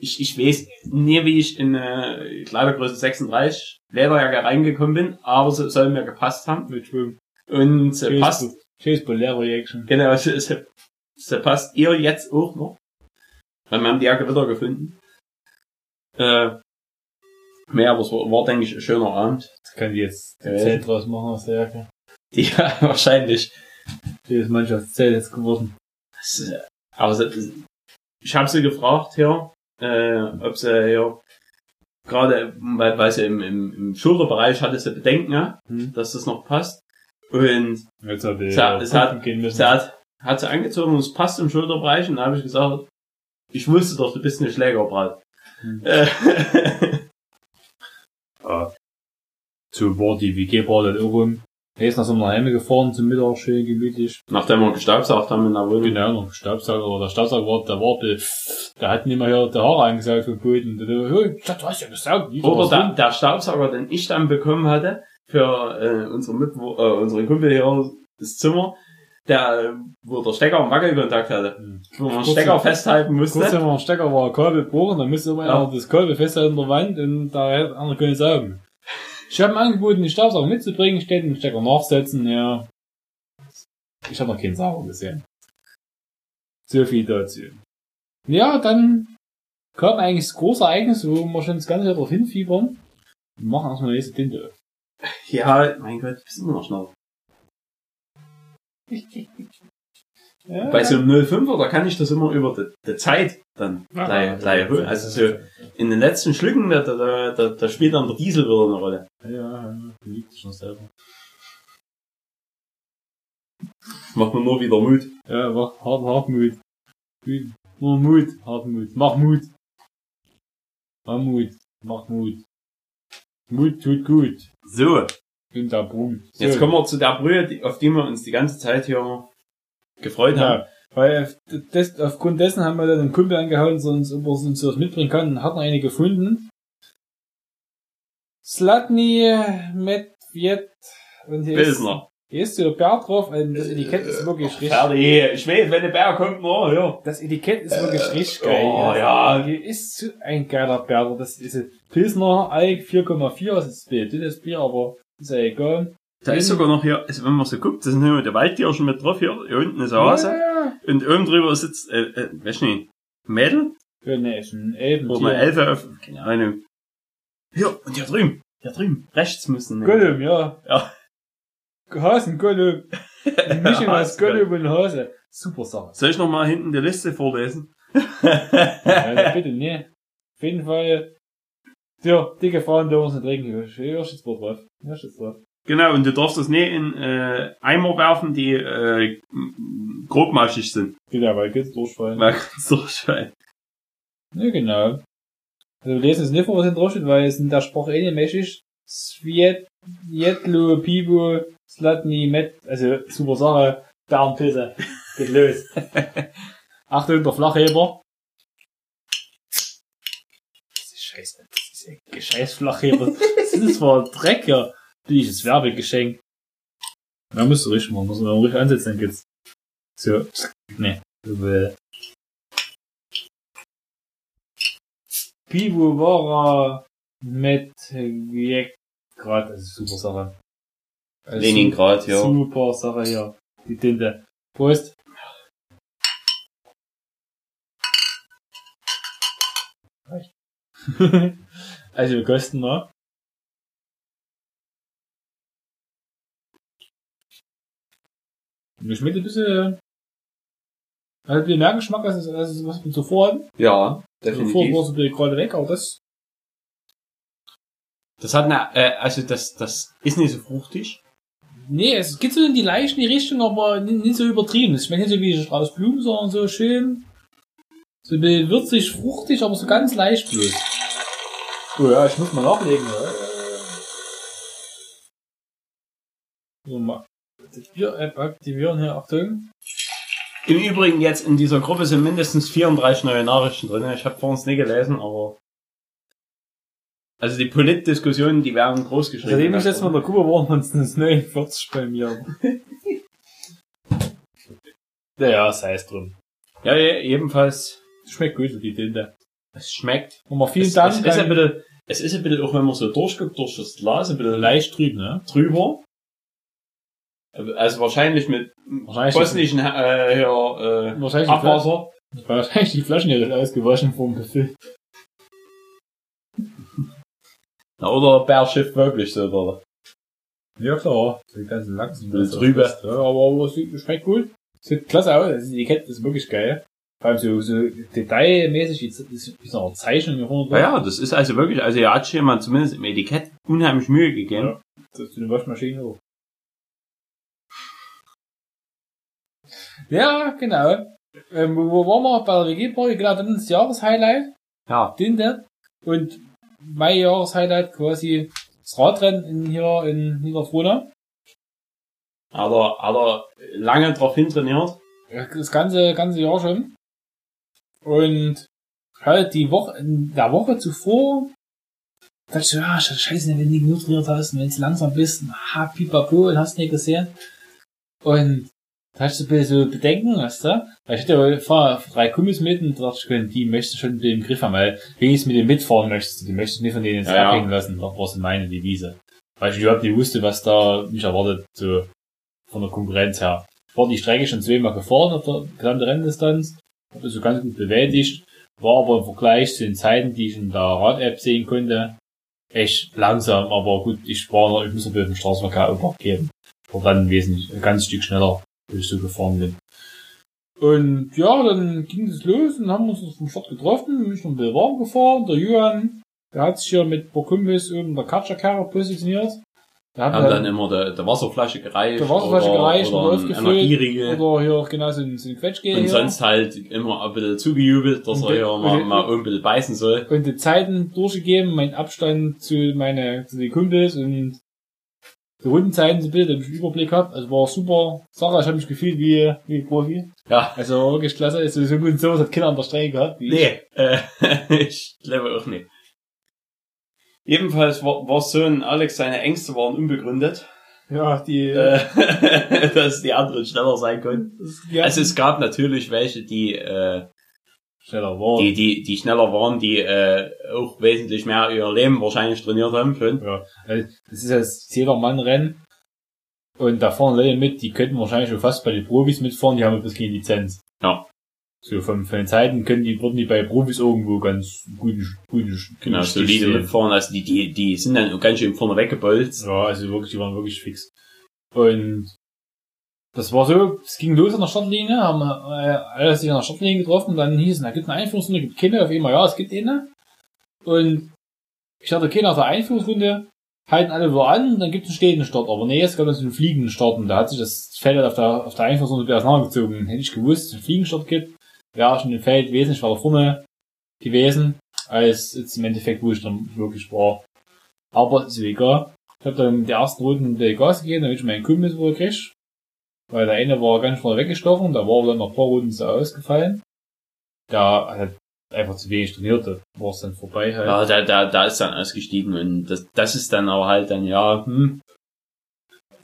Ich, ich weiß nie, wie ich in äh, Kleidergröße 36 Lederjacke reingekommen bin, aber sie soll mir gepasst haben. Mit Schwung. Und sie passt, Chase Bolero Reaction. genau, sie, sie, sie passt ihr jetzt auch noch. Weil wir haben die Jacke wieder gefunden. Äh, mehr, aber es war, war denke ich, ein schöner Abend. Das kann die jetzt Ja. Zelt draus machen aus der Jacke. Ja, wahrscheinlich. Die ist Mannschaftszelt jetzt geworden. Das, Aber sie, ich habe sie gefragt, ja, äh, ob sie ja gerade, weil, weil sie im, im, im Schulterbereich hatte sie Bedenken, ja, Hm. dass das noch passt. Und Jetzt hat die Es hat- es hat- sie hat, hat sie angezogen und es passt im Schulterbereich und da habe ich gesagt, ich wusste doch, du bist eine Schlägerbrat. Hm. Äh, Ja. So war die WG-Bar dann auch rum. Jetzt nach so einer Heime gefahren zum Mittag, schön gemütlich. Nachdem wir gestaubsaugt haben in der Wohnung. Genau, noch Staubsauger, oder der Staubsauger war, der war, der, der hat nicht mehr hier die Haare angesaugt vom Boden. Der, der, hey, du hast ja gesaugt. Oder war's der, Staubsauger, den ich dann bekommen hatte, für äh, unsere Mitwo äh, unseren Kumpel hier, das Zimmer, der, wo der Stecker am Wackelkontakt hatte. Hm. Wo man den Kurz- Stecker festhalten Kurz musste. wenn man Stecker war, Kabel gebrochen, dann müsste immer Ja. das Kabel festhalten an der Wand und da hätte einer können saugen. Ich habe ihm angeboten, den Staubsauger mitzubringen, steht den Stecker nachsetzen, ja. Ich habe noch keinen Sauger gesehen. So viel dazu. Ja, dann kam eigentlich das große Ereignis, wo wir schon das ganze Jahr darauf hinfiebern. Wir machen erstmal die nächste Tinte. Ja, mein Gott, du bist immer noch schnell. Ja, Bei so einem 05er, da kann ich das immer über die, die Zeit dann gleich, gleich holen. Also so in den letzten Schlücken, da, da, da, da spielt dann der Diesel wieder eine Rolle. Ja, ja, liegt schon selber. Macht mir nur wieder Mut. Ja, war hart, Hartmut. Gut. Nur Mut, Hartmut. Mach Mut. Mach Mut. Mach Mut. Mut tut gut. So, Und der Punkt. So. jetzt kommen wir zu der Brühe, auf die wir uns die ganze Zeit hier gefreut haben. Ja, weil äh, das, aufgrund dessen haben wir dann einen Kumpel angehauen, sonst ob er uns sowas mitbringen kann, und hatten eine gefunden. Slatny Medved und hier ist, Pilsner. hier ist so der Bär drauf, und das Etikett ist wirklich richtig. Fertig. Ich weiß, wenn der Bär kommt, nur, ja. Das Etikett ist wirklich richtig geil. oh, ja. Hier ist so ein geiler Bär. Das ist ein Pilsner Alk 4,4, das ist dünnes Bier, aber ist ja egal. Da ist sogar noch hier, also wenn man so guckt, da sind der Waldtier schon mit drauf hier. Hier unten ist eine Hase. Ja, Und oben drüber sitzt, äh, äh, weiß nicht, ein Mädel? ja. Ne, ist ein Elben. Oder eine Elfe auf, keine Ahnung. Hier, und hier drüben. Hier drüben. Rechts müssen. Gollum, ja. Ja. Hasen, Gollum. Mischung aus Gollum. Und Hase. Super Sache. Soll ich noch mal hinten die Liste vorlesen? Ja, bitte, ne. Auf jeden Fall. Ja, dicke Frauen dürfen nicht trinken. Ja, steht's wohl drauf. Ja, steht's drauf. Genau, und du darfst das nicht in äh, Eimer werfen, die äh, grobmaschig sind. Genau, weil geht's durchfallen. Weil kannst du durchfallen. Ja, genau. Also wir lesen es nicht vor, was hier drauf steht, weil es in der Sprache eh nicht mächtig. Sviet, Jetlo, Pivo, Slatny, Met, also super Sache. Bärenpilze. Geht los. Achtung, der Flachheber. Das ist scheiße. Das ist ein scheiß Flachheber. Das ist zwar ein Dreck, ja. Billiges Werbegeschenk. Da musst du richtig machen, muss man richtig ansetzen, dann geht's. So. Nee. Äh. Pivo Vara mit Grad, das ist super Sache. Also Leningrad, ja. Super Sache hier. Die Tinte. Prost. Also wir kosten mal. Mir schmeckt ein bisschen, hat ein bisschen mehr Geschmack als, als was wir zuvor hatten. Ja, Zuvor war es ein bisschen gerade weg, aber das, Das hat eine, äh, also das, das ist nicht so fruchtig. nee, es geht so in die leichte Richtung, aber nicht, so übertrieben. Es schmeckt nicht so wie Strauß Blumen, sondern so schön, so würzig, fruchtig, aber so ganz leicht bloß. Oh ja, ich muss mal nachlegen. Ja. So, mal. Die Bier-App aktivieren hier, Achtung. Im Übrigen jetzt in dieser Gruppe sind mindestens 34 neue Nachrichten drin. Ich habe vor uns nie gelesen, aber also die Politdiskussionen, die werden groß geschrieben. Seitdem ich jetzt mal in der Gruppe war, waren es 49 bei mir. naja, sei es drum. Ja, jedenfalls, Schmeckt gut, die Tinte. es schmeckt. Nochmal vielen es, Dank. Es ist, ein bisschen, es ist ein bisschen, auch wenn man so durchguckt durch das Glas, ein bisschen leicht trüb, ne? drüber. Also wahrscheinlich mit Wahrscheinlich, bosnischen äh, hier, äh, wahrscheinlich, die Abwasser. Flaschen, wahrscheinlich die Flaschen hier ausgewaschen vom Buffet. Na, oder Bärschiff wirklich so, oder? Ja klar, die ganzen Lachsen. Das drüber. Ja, aber, aber es sieht- schmeckt gut. Sieht klasse aus, das Etikett ist wirklich geil. Vor allem so, so detailmäßig, die ist ist noch eine Zeichnung hier Ja, ja, das ist also wirklich, also hier hat sich jemand zumindest im Etikett unheimlich Mühe gegeben. Ja. Das ist eine Waschmaschine hoch. Ja, genau. Ähm, wo waren wir? Bei der WG-Party, genau, dann ist das Jahreshighlight, Ja. Tinte. Und mein Jahreshighlight quasi das Radrennen in, hier in Niederfrohna. Hat er, hat er lange drauf hintrainiert. Das ganze, ganze Jahr schon. Und halt die Woche, in der Woche zuvor, dachte ich ja, scheiße, wenn du nie genug trainiert hast, und wenn du langsam bist, ha, pipapo, und hast nicht gesehen. Und da hast du ein bisschen Bedenken, weißt du? Weil ich hatte ja vor drei Kumpels mit und da dachte ich, die möchtest du schon mit dem Griff haben, weil wenigstens mit dem mitfahren möchtest du, die möchtest du nicht von denen jetzt Ja, ja. abhängen lassen, das war so meine Devise. Weil ich überhaupt nicht wusste, was da mich erwartet, so von der Konkurrenz her. Ich war die Strecke schon zweimal gefahren auf der gesamten Renndistanz, habe das so ganz gut bewältigt, war aber im Vergleich zu den Zeiten, die ich in der Rad-App sehen konnte, echt langsam, aber gut, ich war noch, ich muss ein bisschen Straßenverkehr übergeben. Ich war dann wesentlich, ein ganz Stück schneller, ich so gefahren bin. Und ja, dann ging es los und haben uns vom Start getroffen, bin ich bisschen warm gefahren, der Johann, der hat sich hier mit Kumpels oben der Katscherkarre positioniert. Da haben Haben dann immer der, der Wasserflasche gereicht. der Wasserflasche oder, gereicht oder und aufgefüllt. Oder hier auch genau so ein, so ein Quetschgel Und hier. sonst halt immer ein bisschen zugejubelt, dass Und er ja mal, und- mal ein bisschen beißen soll. und die Zeiten durchgegeben, meinen Abstand zu meine, zu den Kumpels und die Rundenzeiten so ein bisschen, damit ich einen Überblick habe. Also war super Sache, ich habe mich gefühlt wie, wie Profi. Ja. Also wirklich klasse, also so gut sowas hat keiner an der Strecke gehabt. Wie ich. Nee, äh, ich glaube auch nicht. Jedenfalls war, war so ein Alex, seine Ängste waren unbegründet, Ja, die, äh, dass die anderen schneller sein konnten. Also es gab natürlich welche, die, äh, schneller war. die, die, die schneller waren, die äh, auch wesentlich mehr ihr Leben wahrscheinlich trainiert haben schon. Ja, weil das ist das Jedermann-Rennen. Und da fahren Leute mit, die könnten wahrscheinlich schon fast bei den Profis mitfahren, die haben ein bisschen Lizenz. Ja. So von, von den Zeiten können die, würden die bei Profis irgendwo ganz guten, guten, Genau, solide mitfahren, also die, die, die sind dann ganz schön vorne weggebolzt. Ja, also wirklich, die waren wirklich fix. Und das war so, es ging los an der Startlinie, haben äh, alle sich an der Startlinie getroffen, dann hieß es, na, gibt eine Einführungsrunde, gibt keine, auf einmal, ja, es gibt eine. Und ich dachte, okay, nach der Einführungsrunde halten alle wieder an, dann gibt es einen stehenden Start. Aber nee, es gab so einen fliegenden Start und da hat sich das Feld auf der, auf der Einführungsrunde auseinandergezogen. Hätte ich gewusst, dass es einen Fliegenstart gibt, wäre ich in dem Feld wesentlich weiter vorne gewesen, als jetzt im Endeffekt, wo ich dann wirklich war. Aber ist egal. Ich habe dann die ersten Runden die Gas gegeben, damit ich meinen Kumpel gekriegt. Weil der eine war ganz schnell weggestochen, da war er dann noch ein paar Runden so ausgefallen. Der hat einfach zu wenig trainiert, da war es dann vorbei halt. Ja, da, da, da ist dann ausgestiegen und das, das ist dann aber halt dann, ja, hm.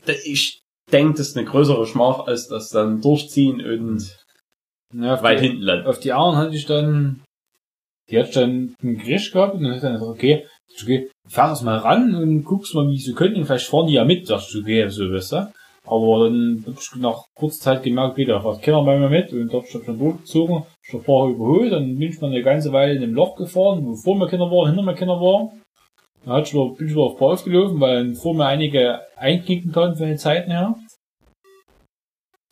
Da- Ich denke, das ist eine größere Schmach, als das dann durchziehen und Ja, auf, weit die, hinten landen. auf die anderen hatte ich dann, die hat dann einen Gericht gehabt und dann hat er gesagt, okay, okay, fahr das mal ran und guckst mal, wie sie können und vielleicht fahren die ja mit, dachte ich, okay, so weißt du. Aber dann hab ich nach kurzer Zeit gemerkt, da fährt keiner bei mir mit und dort ich dann durchgezogen, ein paar überholt, dann bin ich mal eine ganze Weile in dem Loch gefahren, wo vor mir Kinder waren, hinter mir Kinder waren. Dann hat ich wieder, bin ich wieder auf Paus gelaufen, weil dann vor mir einige einknicken konnten von den Zeiten her.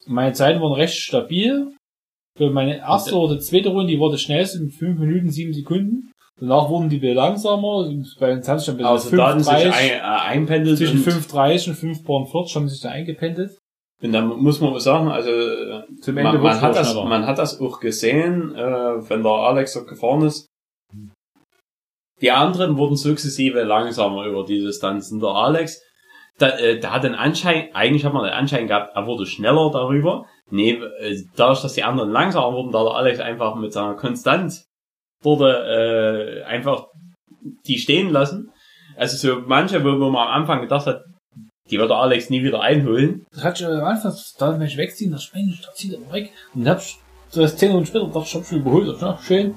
Meine Zeiten waren recht stabil. Für meine erste oder zweite Runde, die war das schnellste mit 5 Minuten, 7 Sekunden. Danach wurden die wieder langsamer. Bei den 20 dann bis Also da hatten sich 5,30. ein, äh, einpendelt Zwischen und, 5,30 und 5,40 haben sie sich da eingependelt. und dann muss man sagen, also äh, Zum Ende man, man, hat das, schneller. man hat das auch gesehen, äh, wenn der Alex dort gefahren ist. Die anderen wurden sukzessive langsamer über die Distanzen. Der Alex, da, äh, der hat den Anschein, eigentlich hat man den Anschein gehabt, er wurde schneller darüber. Nee, äh, dadurch, dass die anderen langsamer wurden, da der Alex einfach mit seiner Konstanz wurde äh, einfach die stehen lassen. Also so manche, wo, wo man am Anfang gedacht hat, die wird derAlex nie wieder einholen. Das hat schon am Anfang, da wenn ich wegziehen, das Mensch, da zieht er weg. Und dann hab ich, so das 10 Minuten später, dachte ich, hab schon überholt. Ja, schön.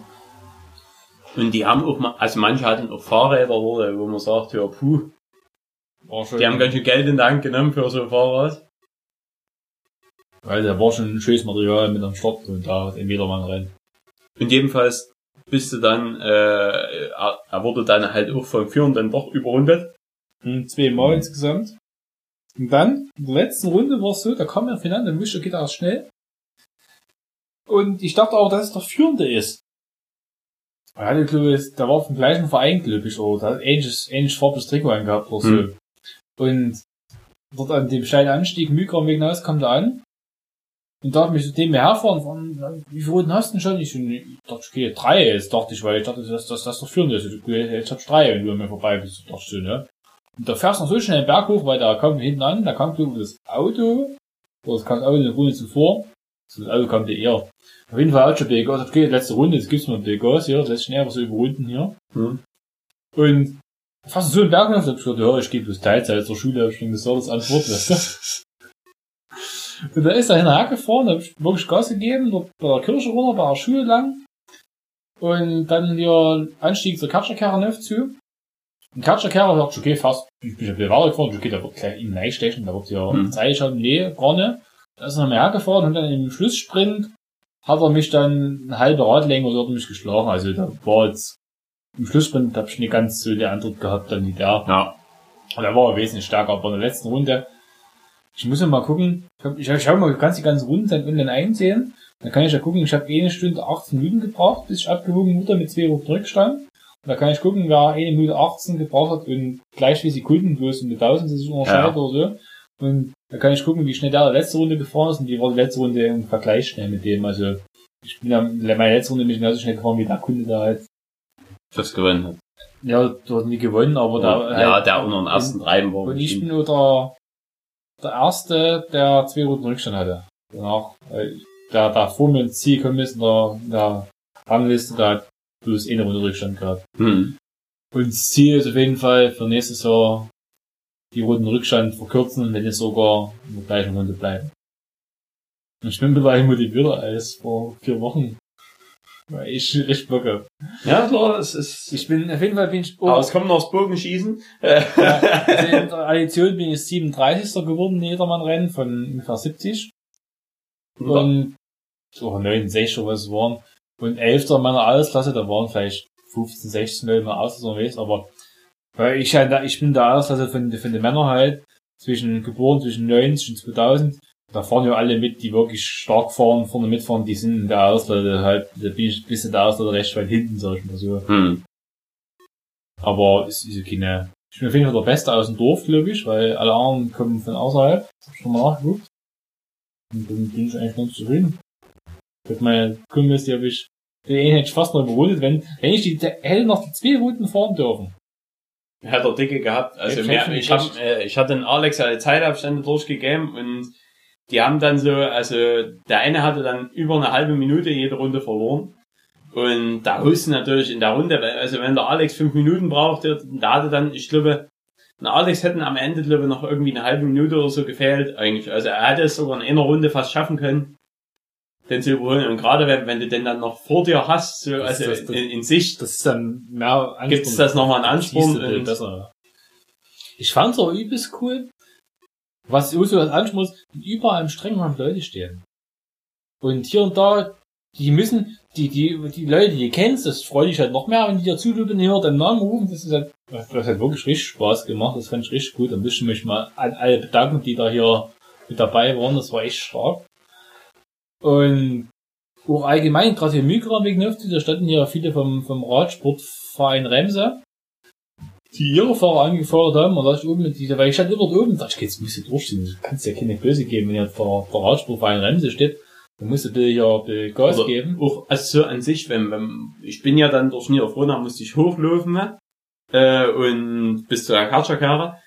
Und die haben auch, also manche hatten auch Fahrräder, wo wo man sagt, ja, puh, War schön. die haben ganz schön Geld in der Hand genommen für so ein Fahrrad. Weil da war schon ein schönes Material mit am Start und da hat ein Jedermann rein. Und jedenfalls bist du dann, äh, er, er wurde dann halt auch vom Führenden doch überrundet. Hm, Zweimal insgesamt. Und dann, in der letzten Runde war es so, da kam der dann wusste, da ist schnell. Und ich dachte auch, dass es der Führende ist. Er hatte, glaube ich, der war vom gleichen Verein, glaube ich, oder der hat ähnliches, ähnlich farbiges Trikot angehabt oder so. Hm. Und dort an dem steilen Anstieg, Mykra wegen hinaus, kam der an. Und darf mich zu dem herfahren, von, wie viele Runden hast du denn schon? Ich, so, ich dachte, okay, drei jetzt, dachte ich, weil ich dachte, dass das, das der Führende ist. Ich, jetzt hab ich drei, wenn du an mir vorbei bist, dachte ich so, ne? Und da fährst du noch so schnell den Berg hoch, weil da kam hinten an, da kam glaube ich das Auto, oder es kam das Auto eine Runde zuvor. So, Das Auto kam dir eher. Auf jeden Fall hat schon Begas, okay, letzte Runde, jetzt gibt's mal Begas hier, das lässt schnell was so überrunden hier. Hm. Und fast so einen Berg da hab ich gesagt, ja, ich gehe bloß Teilzeit zur Schule, hab ich schon gesagt, das Antwort, weißt du. Und da ist er hinterher gefahren, da hab ich wirklich Gas gegeben, dort bei der Kirche runter, bei der Schule lang. Und dann hier Anstieg zur Katscherkerre zu. Und Katscherkerre sagt, okay, fast, ich bin ja wieder weitergefahren, okay, da wird gleich ihm reinstechen, da wird ja Hm. Zeit schon, nee, gar nicht. Da ist er noch mehr hergefahren und dann im Schlusssprint hat er mich dann eine halbe Radlänge oder hat mich geschlagen. Also da war jetzt im Schlusssprint habe ich nicht ganz so die Antwort gehabt, dann wie der. Ja. Und da war er wesentlich stärker, aber in der letzten Runde, ich muss ja mal gucken, ich, hab, ich, ich habe mal ganz die ganzen Runden dann online einsehen, dann kann ich ja gucken, ich habe eine Stunde 18 Minuten gebraucht, bis ich abgewogen wurde mit zwei Runden Rückstand. Da kann ich gucken, wer eine Minute 18 gebraucht hat und gleich wie Sekunden bloß um die 1000 sich unterscheidet Ja. oder so. Und da kann ich gucken, wie schnell der letzte Runde gefahren ist und die war die letzte Runde im Vergleich schnell mit dem. Also ich bin am, meine letzte Runde nicht genauso schnell gefahren wie der Kunde da halt. Das gewonnen hat. Ja, du hast nie gewonnen, aber da ja, halt, der unter den ersten Reiben war. Und ich bin nur der, der Erste, der zwei Runden Rückstand hatte. Danach, äh, der, der vor mir ins Ziel gekommen ist, in der, in der Rangliste, der hat bloß eine Runde Rückstand gehabt. Hm. Und das Ziel ist auf jeden Fall für nächstes Jahr die Runden Rückstand verkürzen wenn nicht sogar in der gleichen Runde bleiben. Und ich bin mittlerweile motivierter als vor vier Wochen. Weil ich richtig Bock hab. Ja, klar, es ist. Ich bin, auf jeden Fall bin ich, oh, aber es kommt noch das Bogenschießen. also in der Addition bin ich 37. geworden, in Jedermann-Rennen von ungefähr 70. Und, oder 69 oder was es waren. Und 11. meiner Altersklasse, da waren vielleicht 15, 16 Leute mal aus, unterwegs, aber, weil ich halt, da- ich bin der Altersklasse von, von den Männern halt, zwischen, geboren zwischen 90 und 2000. Da fahren ja alle mit, die wirklich stark fahren, vorne mitfahren, die sind in der Altersklasse halt, da bin ich ein bisschen der Altersklasse recht weit hinten, sag ich mal so. Hm. Aber es ist ja keine. Ich bin auf jeden Fall der Beste aus dem Dorf, glaube ich, weil alle anderen kommen von außerhalb. Hab ich schon mal nachgeguckt. Und dann bin ich eigentlich ganz zufrieden. Mit meinen Kumpels, die habe ich, den hätte ich fast noch überholt, wenn, wenn ich die, der hätte noch die zwei Routen fahren dürfen. Hat er dicke gehabt. Also Ich mehr, hab ich hab, äh, ich hatte den Alex alle Zeitabstände durchgegeben und die haben dann so, also der eine hatte dann über eine halbe Minute jede Runde verloren. Und da husten natürlich in der Runde, weil- also wenn der Alex fünf Minuten braucht, der, der hatte dann, ich glaube, der Alex hätten am Ende, glaube ich, noch irgendwie eine halbe Minute oder so gefehlt, eigentlich. Also er hätte es sogar in einer Runde fast schaffen können, den zu überholen. Und gerade wenn, wenn du den dann noch vor dir hast, so, Das- also das- das- in, in Sicht, Das ist dann mehr Ansporn. gibt's das nochmal einen viel Und, besser. Ich fand's auch übelst cool. Was ich so als Ansporn ist, überall im Streckenrand Leute stehen. Und hier und da, die müssen, die, die, die Leute, die kennst, das freut dich halt noch mehr, wenn die dir zuhören, hier deinen Namen rufen, das ist halt, das hat wirklich richtig Spaß gemacht, das fand ich richtig gut, dann möchte ich mich mal an alle bedanken, die da hier mit dabei waren, das war echt stark. Und auch allgemein, gerade hier Mykra wegen Nöfte, da standen ja viele vom, vom Radsportverein Remse, die ihre Fahrer angefordert haben, und da ich oben mit dieser, weil ich stand immer dort oben, da dachte ich, jetzt muss ich durchziehen, du kannst ja keine Böse geben, wenn hier der, der Radsportverein Remse steht, dann musst du bitte ein bisschen Gas Oder geben. Auch, also so an sich, wenn, wenn, ich bin ja dann durch Niederfrohna, musste ich hochlaufen, ne? äh, und bis zur Kartscherkehre.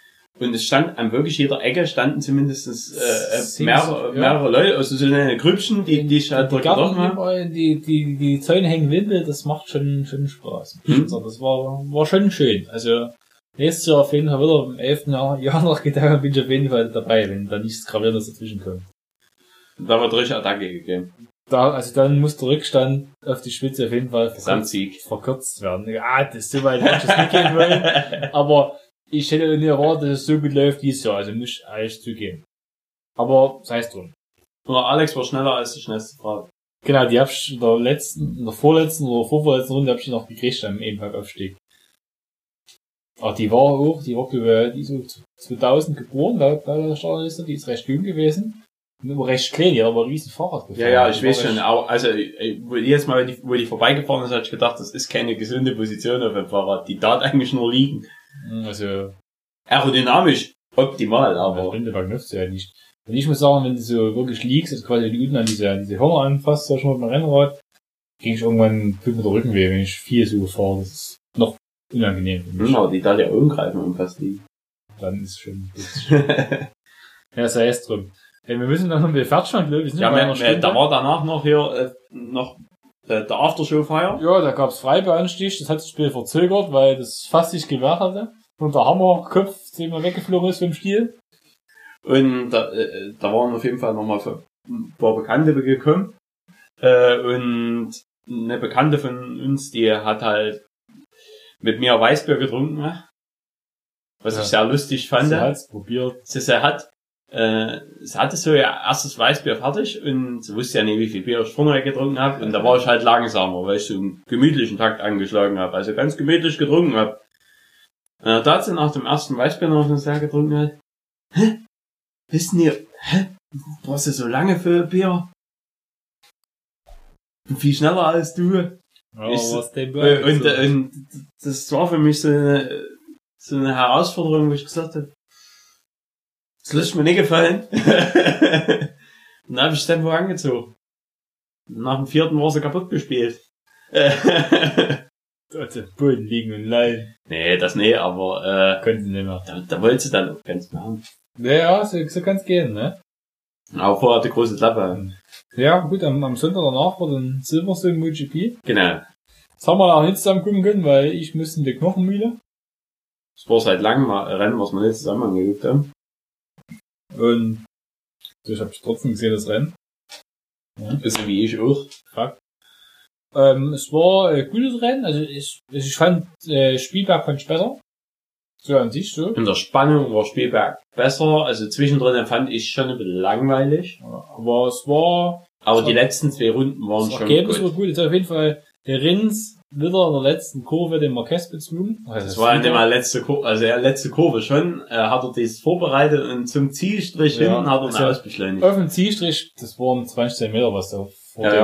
Und es stand an wirklich jeder Ecke standen zumindest äh, mehrere, mehrere Leute, also so eine Grüppchen, die, die ich halt die getroffen Garten habe. die, die, die Zäune hängen Wimpel, das macht schon, schon Spaß. Hm. Das war, war schon schön. Also, nächstes Jahr auf jeden Fall wieder im 11. Jahr, Jahr noch gedacht, bin ich auf jeden Fall dabei, wenn da nichts Gravierendes dazwischen kommt. Da wird richtig Attacke gegeben. Da, also dann muss der Rückstand auf die Spitze auf jeden Fall verkürzt, verkürzt werden. Ja, das ist so weit, ich das nicht gehen wollen. Aber ich hätte nicht erwartet, dass es so gut läuft dieses Jahr, also muss ich ehrlich zugeben. Aber sei es drum. Oder Alex war schneller als die schnellste Frage. Genau, die hab ich in der letzten, in der vorletzten oder vorvorletzten Runde hab ich noch gekriegt am Ebenberg-Aufstieg. Ah, die war auch, die war, glaube ich, die ist so 2000 geboren, laut, laut der Startliste, die ist recht jung gewesen. Nur recht klein, die hat aber ein riesen Fahrrad gefahren. Ja, ja, ich weiß schon, auch, also, wo jedes Mal, wenn die, wo die vorbeigefahren ist, hatte ich gedacht, das ist keine gesunde Position auf dem Fahrrad. Die darf eigentlich nur liegen. Also, Aerodynamisch optimal, aber Rindeberg nützt ja nicht. Und ich muss sagen, wenn du so wirklich liegst, also quasi die unten an diese, diese Hörner anfasst, sag ich mal, mit dem Rennrad, krieg ich irgendwann fünf Meter Rückenweh, wenn ich viel so fahre. Das ist noch unangenehm hm, aber die darf ja umgreifen und fast liegen. Dann ist schon, ist schon Ja, sei es drum. Hey, wir müssen dann noch mit Fertigstand, glaube ich. Wir sind Ja, wir, wir, da war danach noch hier äh, noch der, der Aftershow-Feier. Ja, da gab's Freibeanstich, das hat sich später verzögert, weil das fast sich gewehrt hatte. Und der Hammerkopf zehnmal weggeflogen ist vom Stiel. Und da, äh, da waren auf jeden Fall nochmal ein paar Bekannte gekommen. Äh, und eine Bekannte von uns, die hat halt mit mir Weißbier getrunken, ne? was Ja. ich sehr lustig fand. Sie hat's probiert. Sie, sie hat, äh, sie hatte so ihr erstes Weißbier fertig und sie wusste ja nicht, wie viel Bier ich vorher getrunken habe. Und da war ich halt langsamer, weil ich so einen gemütlichen Takt angeschlagen habe. Also ganz gemütlich getrunken habe. Und da hat sie nach dem ersten Weißbier noch so sehr getrunken hat. Hä? Wissen ihr, hä? Brauchst du so lange für Bier? Viel schneller als du. Ja, Ich- was Äh, Und, äh, und das war für mich so eine, so eine Herausforderung, wo ich gesagt habe, das lässt mir nicht gefallen. dann habe ich Tempo angezogen. Nach dem vierten war sie kaputt gespielt. auf dem Boden liegen und leiden. nee, das nee, aber äh, Können sie nicht mehr. da, da wollte sie dann auch ganz machen. Ja, so, so kann's gehen, ne? Aber vorher die große Klappe. Ja, gut, am, am Sonntag danach war dann Silverstone MotoGP. Genau. Das haben wir auch nicht zusammen gucken können, weil ich musste in die Knochenmühle. Das war seit langem mal ein Rennen, was wir nicht zusammen angeguckt haben. Und ich habe trotzdem gesehen, das Rennen. Bisschen wie ich auch. Ähm, es war ein gutes Rennen, also ich, ich fand äh, Spielberg fand ich besser. So an sich so. In der Spannung war Spielberg besser. Also zwischendrin fand ich schon ein bisschen langweilig. Aber es war, Aber So. die letzten zwei Runden waren das schon Ergebnis gut. war gut. Jetzt auf jeden Fall der Rins wieder in der letzten Kurve den Marquez bezwungen. Also Das war nicht mal letzte Kurve, also ja, letzte Kurve schon, äh, hat er das vorbereitet und zum Zielstrich Ja, hinten hat er ihn ja- ausbeschleunigt. Auf dem Zielstrich, das waren 20 Zentimeter, was da vor Ja, dem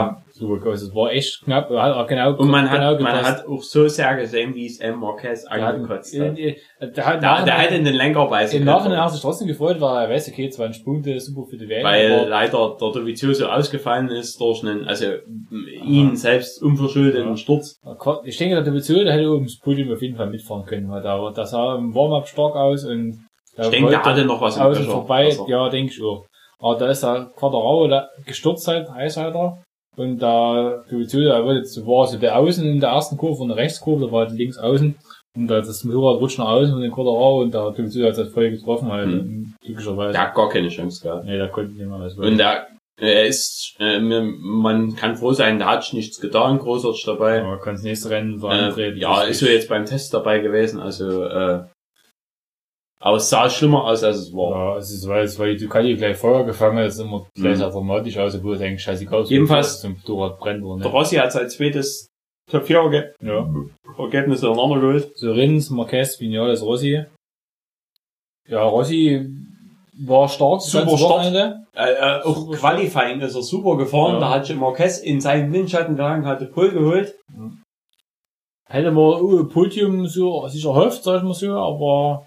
ja. gekommen ist. Das war echt knapp. Hat genau, Und man hat, genau man gepasst. hat auch so sehr gesehen, wie es M. Marquez hat- angekotzt hat. äh, äh, Der hat, Der, der hat in den Lenker beißen Im. Nachhinein hat sich trotzdem gefreut, weil er weiß, okay, 20 Punkte, super für die WM. Weil aber- leider der Dovizioso ausgefallen ist durch einen, also ihn selbst unverschuldeten Ja. Sturz. Ich denke, der der hätte das Podium auf jeden Fall mitfahren können, weil da, das sah im Warm-up stark aus und Ich denke, der hatte noch was im außen vorbei, Also, ja, denke ich auch. Aber da ist der Quadrao gestürzt halt, Eishalter. Und da, die Beziehung, da wurde jetzt, war so der Außen in der ersten Kurve und der Rechtskurve, da war halt links außen. Und da das Motorrad rutscht nach außen von den Quadrao und da, die Beziehung hat das voll getroffen, halt, Hm. glücklicherweise. Der hat gar keine Chance gehabt. Nee, da konnte nicht mehr was Und der, er ist, äh, mir- man kann froh sein, der hat nichts getan, großartig dabei. Aber kann das nächste Rennen so Äh, antreten. ja, ist so jetzt beim Test dabei gewesen, also, äh, aber es sah schlimmer aus, als es war. Ja, es ist, weil, es, weil die Ducati gleich Feuer gefangen hat, immer gleich Mhm. sehr dramatisch aus, obwohl es eigentlich scheißegal ist. Jedenfalls- das Motorrad brennt oder Der. Rossi hat sein zweites Top 4 Erge Ja. Ergebnis ineinander geholt. So Rins, Marquez, Vinales, Rossi. Ja, Rossi war stark, Super. Wochenende. Äh, äh, auch Super Qualifying ist er super gefahren, Ja. da hat sich Marquez in seinen Windschatten gehangen, hat die Pole geholt. Hätte man uh, Podium so sich erhofft, sag ich mal so, aber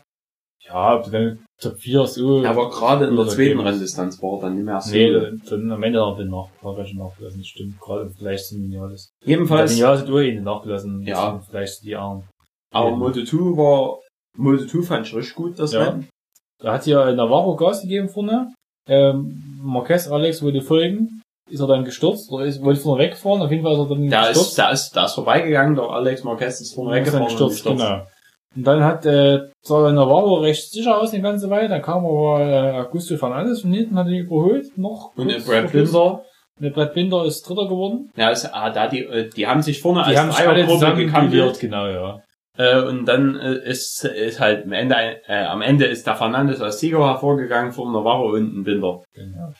ja, ob du dann Top 4 so. Aber gerade in der zweiten. Renndistanz war er dann nicht mehr so. Nee, dann, am Ende noch den vielleicht nachgelassen, das stimmt, gerade vielleicht sind Vinales. Jedenfalls, Vinales hat nur ihn nachgelassen, Ja. vielleicht die Armen. aber Moto2 war, Moto2 fand ich richtig gut, das Ja. Rennen. Da hat ja Navarro Gas gegeben vorne. Ähm, Marquez Alex wollte folgen. Ist er dann gestürzt oder ist, wollte vorne wegfahren? Auf jeden Fall ist er dann ist, gestürzt. der ist, der ist vorbeigegangen, der Alex Marquez ist vorne ist weggefahren. und gestürzt, genau. Und dann hat äh, sah Navarro recht sicher aus eine ganze Weile. Dann kam aber äh, Augusto Fernandes von hinten, hat ihn überholt. Noch Und kurz Brad. Binder, der Brad Binder ist Dritter geworden. ja, ist, ah, da die, äh, die haben sich vorne Die als Dreiergruppe gekannt. duelliert, genau, ja. Äh, und dann äh, ist, ist halt am Ende, äh, am Ende ist der Fernandes als Sieger hervorgegangen vor Navarro und ein Binder. genau.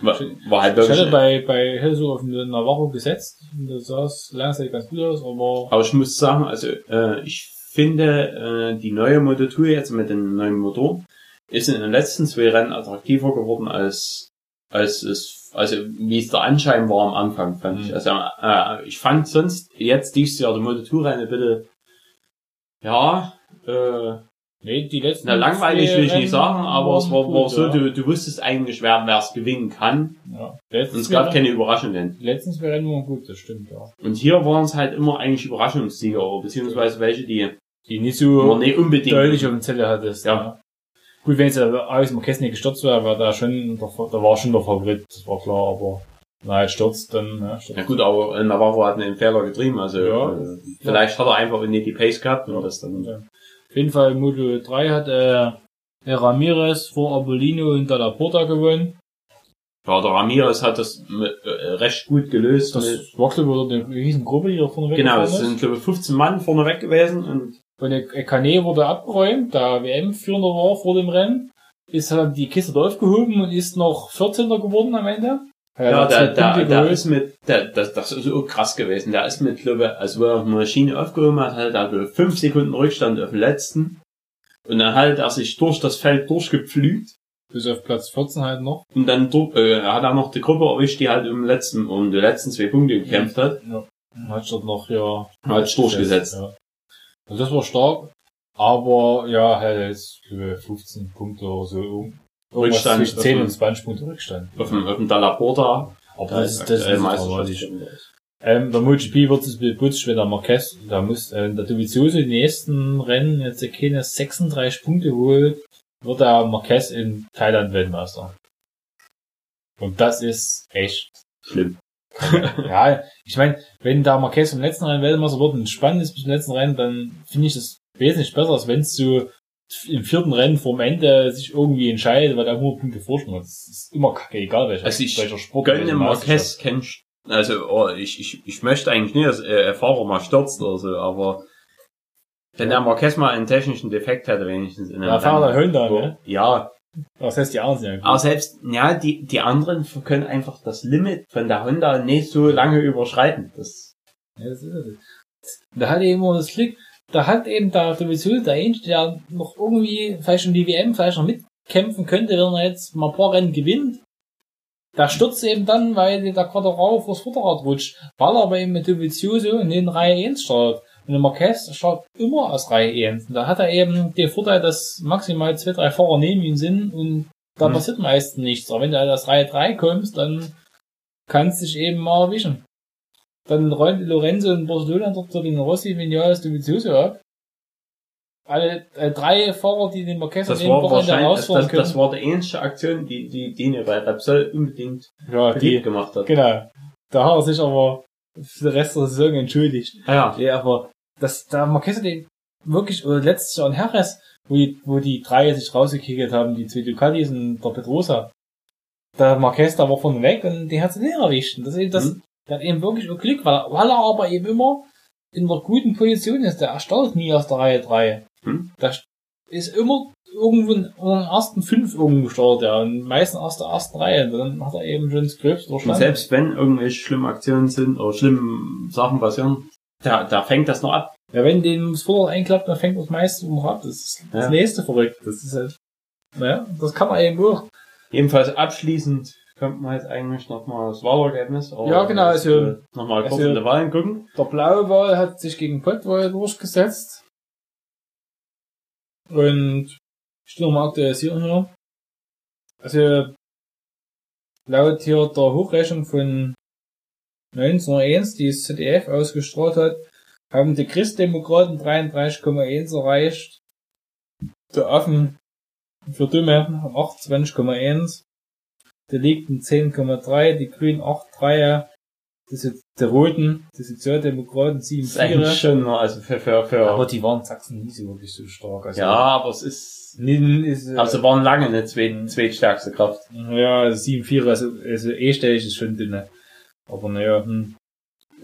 War, war halt Ich hatte wirklich, bei, bei Helso auf den Navarro gesetzt. Und das sah langsam ganz gut aus, aber aber ich muss sagen, also, äh, ich finde, äh, die neue Moto2 jetzt mit dem neuen Motor ist in den letzten zwei Rennen attraktiver geworden als, als es, also, wie es der Anschein war am Anfang, fand Mhm. ich. Also, äh, ich fand sonst jetzt dieses Jahr die Moto2-Rennen ein bisschen, ja, äh, nee, die letzten Na, langweilig will ich nicht Rennen sagen, aber es war, waren war gut, so, ja. du, du wusstest eigentlich, wer wer es gewinnen kann. Ja. Und es gab keine Überraschungen. Die letzten zwei Rennen waren gut, das stimmt, ja. Und hier waren es halt immer eigentlich Überraschungssieger, beziehungsweise welche, die Die nicht so nicht unbedingt. deutlich auf dem Zettel hattest. Ja. Gut, wenn es aus dem Orchester nicht gestürzt wäre, war da schon, der, da war schon der Favorit, das war klar, aber wenn er halt stürzt, dann, ja, stürzt. Ja gut, aber Navarro hat einen Fehler getrieben, also Ja. äh, vielleicht hat er einfach nicht die Pace gehabt und das dann. Ja. Auf jeden Fall Moto 3 hat äh, Ramirez vor Abolino und Dalla Porta gewonnen. Ja, der Ramirez hat das äh, recht gut gelöst. Das mit, war glaube ich eine riesen Gruppe, die da vorne genau, weggefahren es sind glaube ich 15 Mann vorne weg gewesen und Und der Kane wurde abgeräumt, da WM-Führender war vor dem Rennen. Ist halt die Kiste da aufgehoben und ist noch 14. geworden am Ende. Ja, hat der, der, Punkte der geholt. ist mit, der, das, das ist so krass gewesen. Der ist mit, glaube ich, also wo er die Maschine aufgehoben hat, halt er fünf Sekunden Rückstand auf den letzten. Und dann halt er sich durch das Feld durchgepflügt. Bis auf Platz 14 halt noch. Und dann äh, hat er noch die Gruppe erwischt, die halt um, letzten, um die letzten zwei Punkte gekämpft hat. Ja. Hat dort noch, ja. Hat's durchgesetzt. Ja. Also das war stark. Aber, ja, halt jetzt, glaube ich, 15 Punkte oder so. Rückstand zwischen 10 auf und 20 Punkte Rückstand. Auf dem, auf dem Dalla Aber Da das, ist das ist dramatisch. Ähm, der MotoGP wird es beputzt, wenn der Marquez, da muss, äh, der Dovizioso die nächsten Rennen jetzt keine 36 Punkte holt, wird der Marquez in Thailand Weltmeister. Und das ist echt, Schlimm. Ja, ich meine, wenn der Marquez im letzten Rennen Weltmeister wird und spannend ist bis zum letzten Rennen, dann finde ich das wesentlich besser, als wenn es so im vierten Rennen vorm Ende sich irgendwie entscheidet, weil der 100 Punkte Vorsprung hat. Das ist immer kacke, egal welcher, Also ich welcher Sport. Gönne Marquez kennt, also, oh, ich, ich, ich möchte eigentlich nicht, dass äh, ein Fahrer mal stürzt oder so, aber wenn der Marquez mal einen technischen Defekt hätte, wenigstens in einem Ja, Fahrer der Honda, ne? Ja, Das heißt, die anderen sind ja gut. aber selbst, ja, die, die anderen können einfach das Limit von der Honda nicht so lange überschreiten. Das, Ja, das ist es. Da hat eben immer das Glück, da hat eben der sowieso der Einzige, der noch irgendwie vielleicht in die WM vielleicht noch mitkämpfen könnte, wenn er jetzt mal ein paar Rennen gewinnt. Da stürzt eben dann, weil der Quadrao vors Vorderrad rutscht, weil er aber eben mit Dovizioso in den Reihe 1 startet. Und der Marquez startet immer aus Reihe 1. Und da hat er eben den Vorteil, dass maximal zwei, drei Fahrer neben ihm sind und da Mhm. passiert meistens nichts. Aber wenn du halt aus Reihe 3 kommst, dann kannst du dich eben mal erwischen. Dann räumt Lorenzo in Barcelona dort den Rossi Vinales Dovizioso ab. Alle äh, drei Fahrer, die den das dem war Wochenende wahrscheinlich, herausfahren das, können. das war die einzige Aktion, die, die, die mir bei Repsol unbedingt ja, die, gemacht hat. genau. Da hat er sich aber für den Rest der Saison entschuldigt. Ah, ja. Ja, aber das, da Marquez hat den wirklich, oder letztes Jahr in Jerez, wo die, wo die drei sich rausgekickt haben, die zwei Ducatis und der Pedrosa. Der Marquez, da war von weg und den hat sie nicht erwischt. Und Das, ist eben das, Mhm. der hat eben wirklich Glück, weil er, weil er aber eben immer in einer guten Position ist. Der startet nie aus der Reihe 3. Mhm. Der ist immer irgendwo in den ersten fünf irgendwo startet, ja. Und meistens aus der ersten Reihe. Und dann hat er eben schon das Gröbste durchstanden. selbst wenn irgendwelche schlimmen Aktionen sind oder schlimme Sachen passieren, da, da fängt das noch ab. Ja, wenn dem das Vorderrad einklappt, dann fängt das meiste noch ab. Das ist das Ja. nächste verrückt. Das ist halt, naja, das kann man eben auch. Jedenfalls abschließend kommt man jetzt eigentlich nochmal das Wahlergebnis. Ja, genau, also- äh, nochmal kurz also- in die Wahlen gucken. Der blaue Wahl hat sich gegen Pottwahl durchgesetzt. Und ich will nochmal aktualisieren hier. Also, laut hier der Hochrechnung von 1901, die das ZDF ausgestrahlt hat, haben die Christdemokraten 33,1 erreicht. Der Affen für Dumme 28,1. Die Linken 10,3, die Grünen 8,3. Das ist die Roten, die Sozialdemokraten Das 7, ist eigentlich schon, noch, also für, für, für, Aber die waren in Sachsen nie so wirklich so stark. Also, ja, aber es ist, Nin ist, äh, also waren lange eine zweit, zweitstärkste Kraft. ja, also 7, 4, also, also E-stellig ist schon dünne. Aber naja, hm.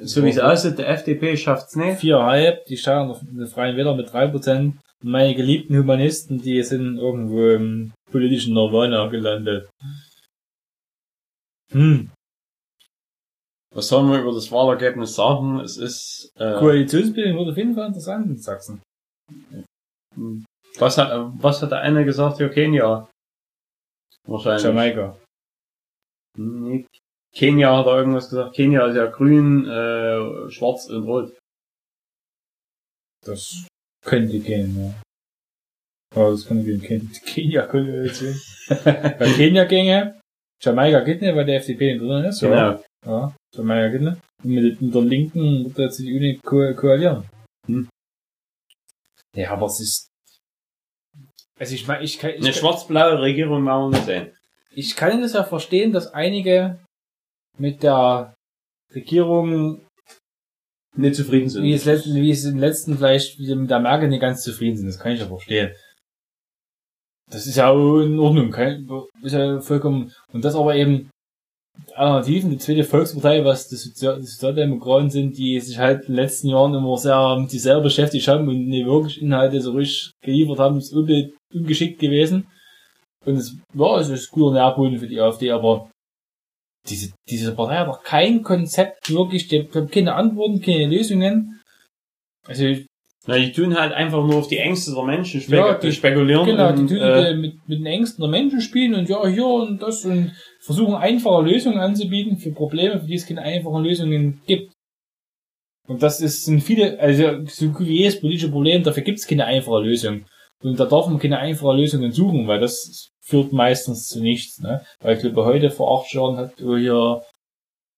So wie es aussieht, der FDP schafft's nicht. 4,5, die auf den Freien Wähler mit 3%. Und meine geliebten Humanisten, die sind irgendwo im politischen Nirvana gelandet. Hm. Was sollen wir über das Wahlergebnis sagen? Es ist, äh, Koalitionsbildung wird auf jeden Fall interessant in Sachsen. was hat, was hat der eine gesagt? Ja, Kenia. Wahrscheinlich. Jamaika. Nee, Kenia hat er irgendwas gesagt. Kenia ist ja grün, äh, schwarz und rot. Das könnte gehen, ja. Aber das könnte gehen. Ken Kenia könnte jetzt gehen. Bei Kenia ginge, Jamaika geht nicht, weil der FDP nicht drin ist. Ja. Genau. ja. Jamaika geht nicht. Und mit, mit der Linken wird der CDU nicht ko koalieren. Hm. Ja, aber es ist, also ich meine, ich kann, ich, Eine schwarz-blaue Regierung machen wir nicht sehen. ich kann das ja verstehen, dass einige mit der Regierung Nicht zufrieden sind. wie es, wie es im letzten vielleicht mit der Merkel nicht ganz zufrieden sind. Das kann ich ja verstehen. Das ist ja auch in Ordnung, kein, ist ja vollkommen, und das aber eben Alternativen, die zweite Volkspartei, was die, Sozial die Sozialdemokraten sind, die sich halt in den letzten Jahren immer sehr mit sich selber beschäftigt haben und nicht wirklich Inhalte so richtig geliefert haben, ist ungeschickt gewesen. Und es war, es ist ein guter Nährboden für die AfD, aber diese, diese Partei hat doch kein Konzept wirklich, die haben keine Antworten, keine Lösungen. Also, Na, die tun halt einfach nur auf die Ängste der Menschen spek Ja, die- spekulieren. genau, die tun äh, äh, mit, mit den Ängsten der Menschen spielen und ja, hier und das und versuchen einfache Lösungen anzubieten für Probleme, für die es keine einfachen Lösungen gibt. Und das ist, sind viele, also so gut wie jedes politische Problem, dafür gibt es keine einfache Lösung. Und da darf man keine einfache Lösungen suchen, weil das führt meistens zu nichts. Ne? Weil ich glaube, heute vor acht Jahren hat hier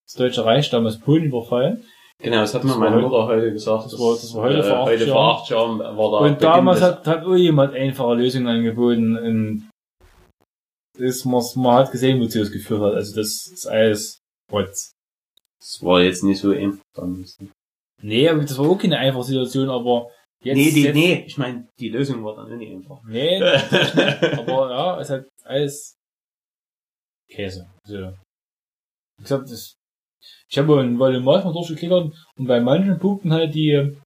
das Deutsche Reich damals Polen überfallen. Genau, das hat mir Das meine Mutter heute gesagt. das war- das war heute vor acht heute vor Jahren. acht Jahren war da Und damals hat, hat auch jemand einfache Lösungen angeboten und das, man, man hat gesehen, wozu es geführt hat. Also das ist alles Rotz. Das war jetzt nicht so einfach. Nee, aber das war auch keine einfache Situation, aber jetzt... nee, die, jetzt, nee, ich meine, die Lösung war dann nicht einfach. Nee, aber ja, es hat alles Käse. Also, wie gesagt, das, ich habe einen Volumat mal durchgeklickert und bei manchen Punkten halt die,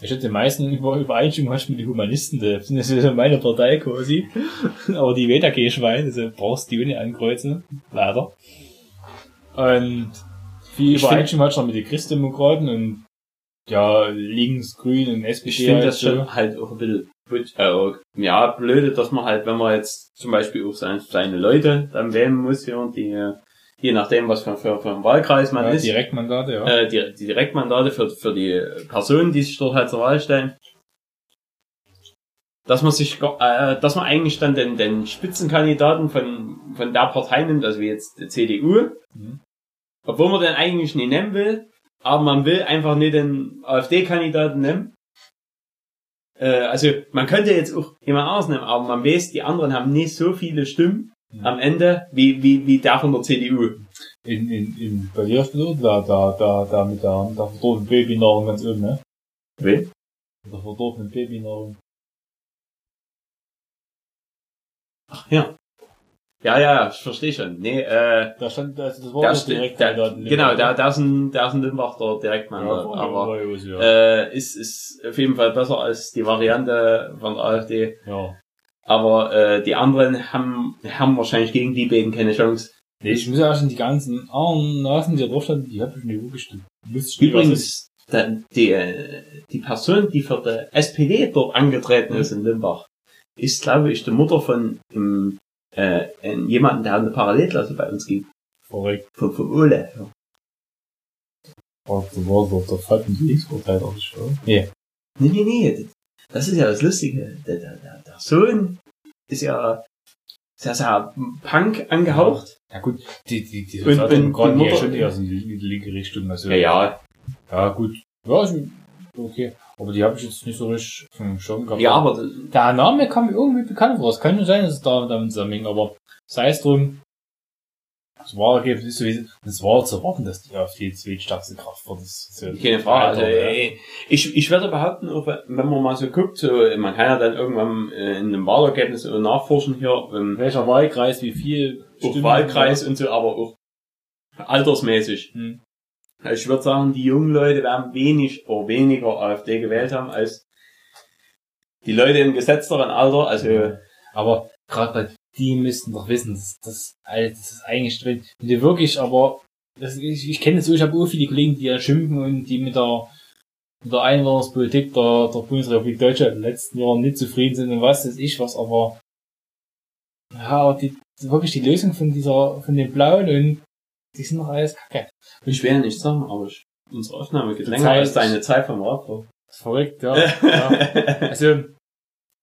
ich hatte die meisten über Übereinstimmung hast mit den Humanisten, das ist ja meine Partei quasi. aber die kein Schwein, also brauchst du die nicht ankreuzen. Leider. Und viel Ich Übereinstimmung hast du noch mit den Christdemokraten und ja, links, grün und SPD. Ich finde halt das so. schon halt auch ein bisschen, äh, ja, blöde, dass man halt, wenn man jetzt zum Beispiel auch seine, seine Leute dann wählen muss, ja, die, je nachdem, was für, für, für ein Wahlkreis man ja, ist, Direktmandate, ja. äh, die, die Direktmandate für, für die Personen, die sich dort halt zur Wahl stellen, dass man sich, äh, dass man eigentlich dann den, den Spitzenkandidaten von, von der Partei nimmt, also wie jetzt die CDU, Mhm. obwohl man den eigentlich nicht nehmen will, aber man will einfach nicht den AfD-Kandidaten nehmen. Äh, also man könnte jetzt auch jemand anderes nehmen, aber man weiß, die anderen haben nicht so viele Stimmen Mhm. am Ende wie, wie, wie der von der CDU. In, in, in, bei dir steht da, da, da, da mit der, mit der verdorbenen Babynahrung ganz oben, ne? Wen? Mit der verdorbenen Babynahrung. Ja. Ja, ja, ich verstehe schon. Nee, äh, Da stand, also das doch steht, direkt Kandidat in genau, ne? der ist ein, der ist ein Limbacher Direktmann, ja, war- aber ja ja. äh, ist, ist auf jeden Fall besser als die Variante von der AfD. ja. Aber äh, die anderen haben, haben wahrscheinlich gegen die beiden keine Chance. Nee, ich muss ja schon die ganzen armen Nasen, die da drauf standen, die hab ich nicht gestimmt. Übrigens, da, die, äh, die Person, die für die SPD dort angetreten ist in Limbach, ist, glaube ich, die Mutter von ähm, äh, ähm, jemanden, der eine Parallelklasse bei uns gibt. Verrückt. Von, von Ole. Ja. Oh, da war doch der und Linkspartei, doch nicht, oder? Nee. Nee, nee, nee. Das ist ja das Lustige. Der, der, der, der Sohn ist ja sehr, sehr Punk angehaucht. Ja gut, die, die, die, Sozialdemokraten und ja schon eher so in die, in die linke Richtung, also. ja. Ja, gut. Ja, ist okay. Aber die habe ich jetzt nicht so richtig vom Schirm gehabt. Ja, aber Der Name kam mir irgendwie bekannt vor. Es kann nur sein, dass es da damit zusammenhängt, aber sei es drum. Das Wahlergebnis ist sowieso, das war zu erwarten, dass die AfD die zweitstärkste Kraft wird. Das ist ja Keine Frage. Also, ey, ich, ich werde behaupten, auch wenn man mal so guckt, so, man kann ja dann irgendwann äh, in einem Wahlergebnis so nachforschen hier, ähm, Welcher Wahlkreis, wie viel auch Wahlkreis und so, aber auch altersmäßig. Hm. Also ich würde sagen, die jungen Leute werden wenig oder weniger AfD gewählt haben als die Leute im gesetzteren Alter. Also Aber gerade bei die müssten doch wissen, dass das, das ist eigentlich drin. Wenn die wirklich, aber das, ich, ich kenne das so, ich habe auch viele Kollegen, die ja schimpfen und die mit der mit der Einwanderungspolitik der, der Bundesrepublik Deutschland in den letzten Jahren nicht zufrieden sind und was weiß ich was, aber ja, aber die wirklich die Lösung von dieser, von den Blauen und die sind doch alles kacke. Ich will ja nicht sagen, aber ich, unsere Aufnahme geht Die länger Zeit- als deine Zeit vom ist verrückt, ja. ja. Also,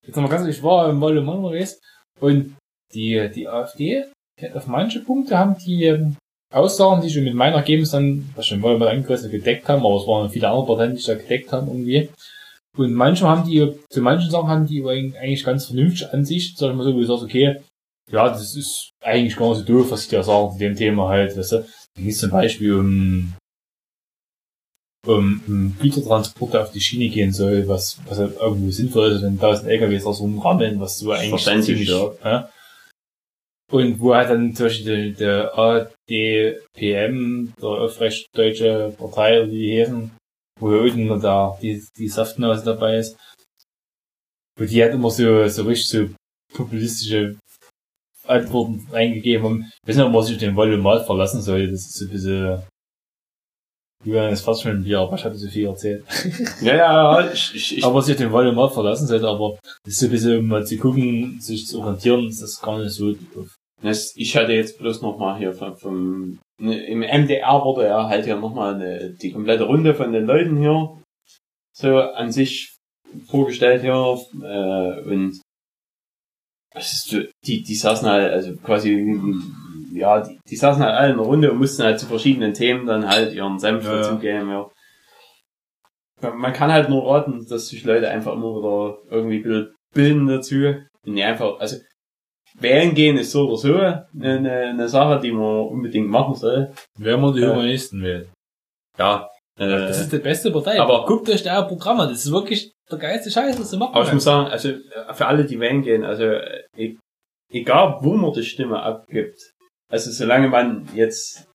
jetzt nochmal ganz ehrlich, ich war im Wolle Race und die, die AfD, die hat auf manche Punkte haben die ähm, Aussagen, die schon mit meiner Ergebnis dann, was schon mal angekreuzt gedeckt haben, aber es waren viele andere Parteien, die sich da gedeckt haben irgendwie. Und manche haben die, zu manchen Sachen haben die eigentlich ganz vernünftige Ansicht, sag ich mal so, wo du sagst, okay, ja, das ist eigentlich gar nicht so doof, was ich da sagen zu dem Thema halt, weißt du. Es zum Beispiel um, um, um Gütertransporte auf die Schiene gehen soll, was, was halt irgendwo sinnvoll ist, wenn 1000 LKWs da so rumrammeln, was so eigentlich Verständlich, ja. ja. Und wo halt dann zum Beispiel der, der ADPM, der Aufrecht Deutsche Partei, oder wie die heißen, wo ja unten da die, die Saftnase dabei ist, wo die halt immer so, so richtig so populistische Antworten eingegeben haben. Ich weiß nicht, ob man sich auf den Volumat verlassen soll, das ist so ein bisschen, Julian ist fast schon ein Bier, aber ich hatte so viel erzählt. Ja, ja, ich, ich, ich aber sich auf den Volumat verlassen sollte, aber das ist so ein bisschen, um mal zu gucken, sich zu orientieren, ist das gar nicht so doof. Ich hatte jetzt bloß nochmal hier vom, vom ne, im MDR wurde er halt ja nochmal die komplette Runde von den Leuten hier so an sich vorgestellt hier äh, und es ist die, die saßen halt, also quasi ja, die, die saßen halt alle in der Runde und mussten halt zu verschiedenen Themen dann halt ihren Senf Ja, dazugeben, ja. Man kann halt nur raten, dass sich Leute einfach immer wieder irgendwie ein bisschen bilden dazu. Und nicht einfach, also, wählen gehen ist so oder so eine, eine, eine Sache, die man unbedingt machen soll. Wer man die Ja. Humanisten wählt. Ja. Äh, Das ist die beste Partei. aber- Aber guckt euch da Programm an. Das ist wirklich der geilste Scheiß, was sie machen. aber ich muss sagen, also, äh, für alle, die wählen gehen, also, äh, e- egal wo man die Stimme abgibt, also solange man jetzt,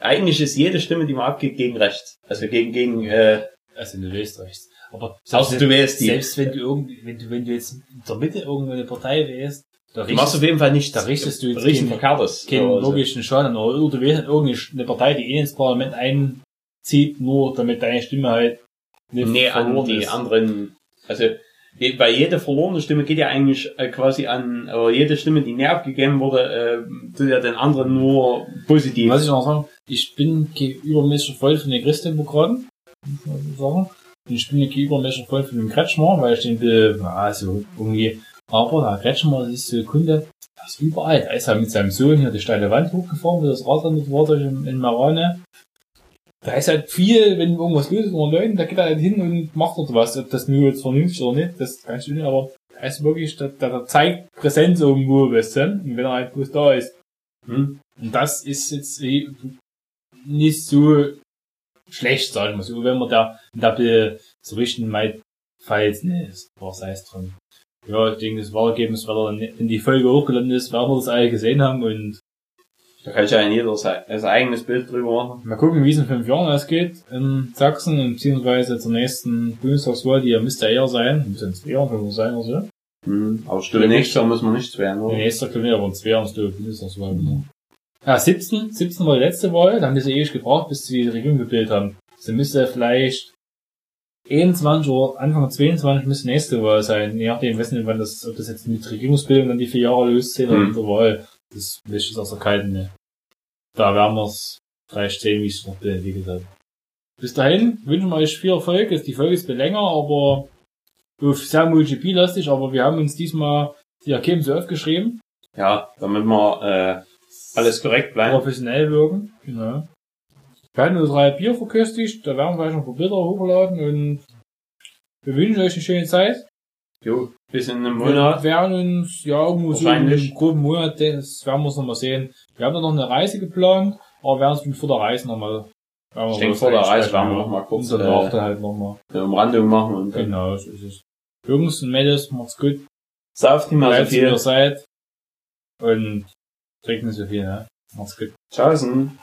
eigentlich ist jede Stimme, die man abgibt, gegen rechts. Also gegen, gegen, äh, also du wählst rechts. Aber außer du wählst die. selbst wenn du irgendwie, wenn du, wenn du jetzt in der Mitte irgendeine Partei wählst, da Du machst auf jeden Fall nicht, da richtest du jetzt keinen- Verkehrtes. keinen oder so. logischen Schaden. Oder du wählst halt irgendeine Partei, die eh ins Parlament einzieht, nur damit deine Stimme halt Nee, an die ist. anderen, also, bei jede verlorene Stimme geht ja eigentlich äh, quasi an, oder jede Stimme, die näher abgegeben wurde, äh, tut ja den anderen nur positiv. Was ich noch sagen, ich bin übermäßig voll von den Christdemokraten, ich bin übermäßig voll von dem Kretschmer, weil ich den, will, na, so irgendwie, aber der Kretschmer, das ist so ein Kunde, der ist überall. Da ist er mit seinem Sohn hier die steile Wand hochgefahren, wo das Rad dann war durch in, in Marane. Da ist halt viel, wenn irgendwas los ist unter Leuten, da geht er halt hin und macht dort was. Ob das nur jetzt vernünftig oder nicht, das kann ich nicht, aber er ist wirklich, der, der, der zeigt Präsenz irgendwo, weißt du? Und wenn er halt bloß da ist. Hm? Und das ist jetzt eh nicht so schlecht, sagen wir so, wenn man da, da so richtig meint, falls, ne, es war sei es dran. Ja, ich denke, das Wahlergebnis, weil er dann in die Folge hochgeladen ist, werden wir das alle gesehen haben und Da kann ich ja jeder sein, sein eigenes Bild drüber machen. mal gucken, wie es in fünf Jahren ausgeht in Sachsen beziehungsweise zur nächsten Bundestagswahl, die ja müsste eher sein, müsste in zwei Jahren können wir sein oder so. Hm. Aber Stunde nächstes Jahr muss man nichts werden, oder? nächste können wir aber ist die Bundestagswahl. genau. Ja, 17, 17 war die letzte Wahl, da haben die so ewig gebraucht, bis sie die Regierung gebildet haben. Sie müsste vielleicht 21 oder Anfang 22 müsste nächste Wahl sein, je nachdem, wissen wann das, ob das jetzt mit Regierungsbildung dann die vier Jahre loszählt oder Hm. mit der Wahl. Das ich jetzt aus der Kalten, ne. Da werden wir es vielleicht sehen, wie es noch entwickelt hat. Bis dahin wünschen wir euch viel Erfolg. Die Folge ist ein bisschen länger, aber sehr MotoGP-lastig, aber wir haben uns diesmal die Ergebnisse aufgeschrieben, Ja, damit wir, äh, alles korrekt bleibt. professionell wirken. Genau. Wir hatten nur drei Bier verköstigt, da werden wir gleich noch ein paar Bilder hochladen und wir wünschen euch eine schöne Zeit. Jo, bis in einem Wir Monat. werden uns, ja, irgendwo so im groben Monat, das werden wir uns noch mal sehen. Wir haben da noch eine Reise geplant, aber werden uns vor der Reise nochmal Ich denke, vor der Reise werden wir noch mal kurz, und danach äh, dann halt nochmal. Eine Umrandung machen und dann Genau, so ist es. Jungs und Mädels, macht's gut. sauft nicht mehr so viel. ihr seid. Und trinkt nicht so viel, ne? Macht's gut. Tschaußen.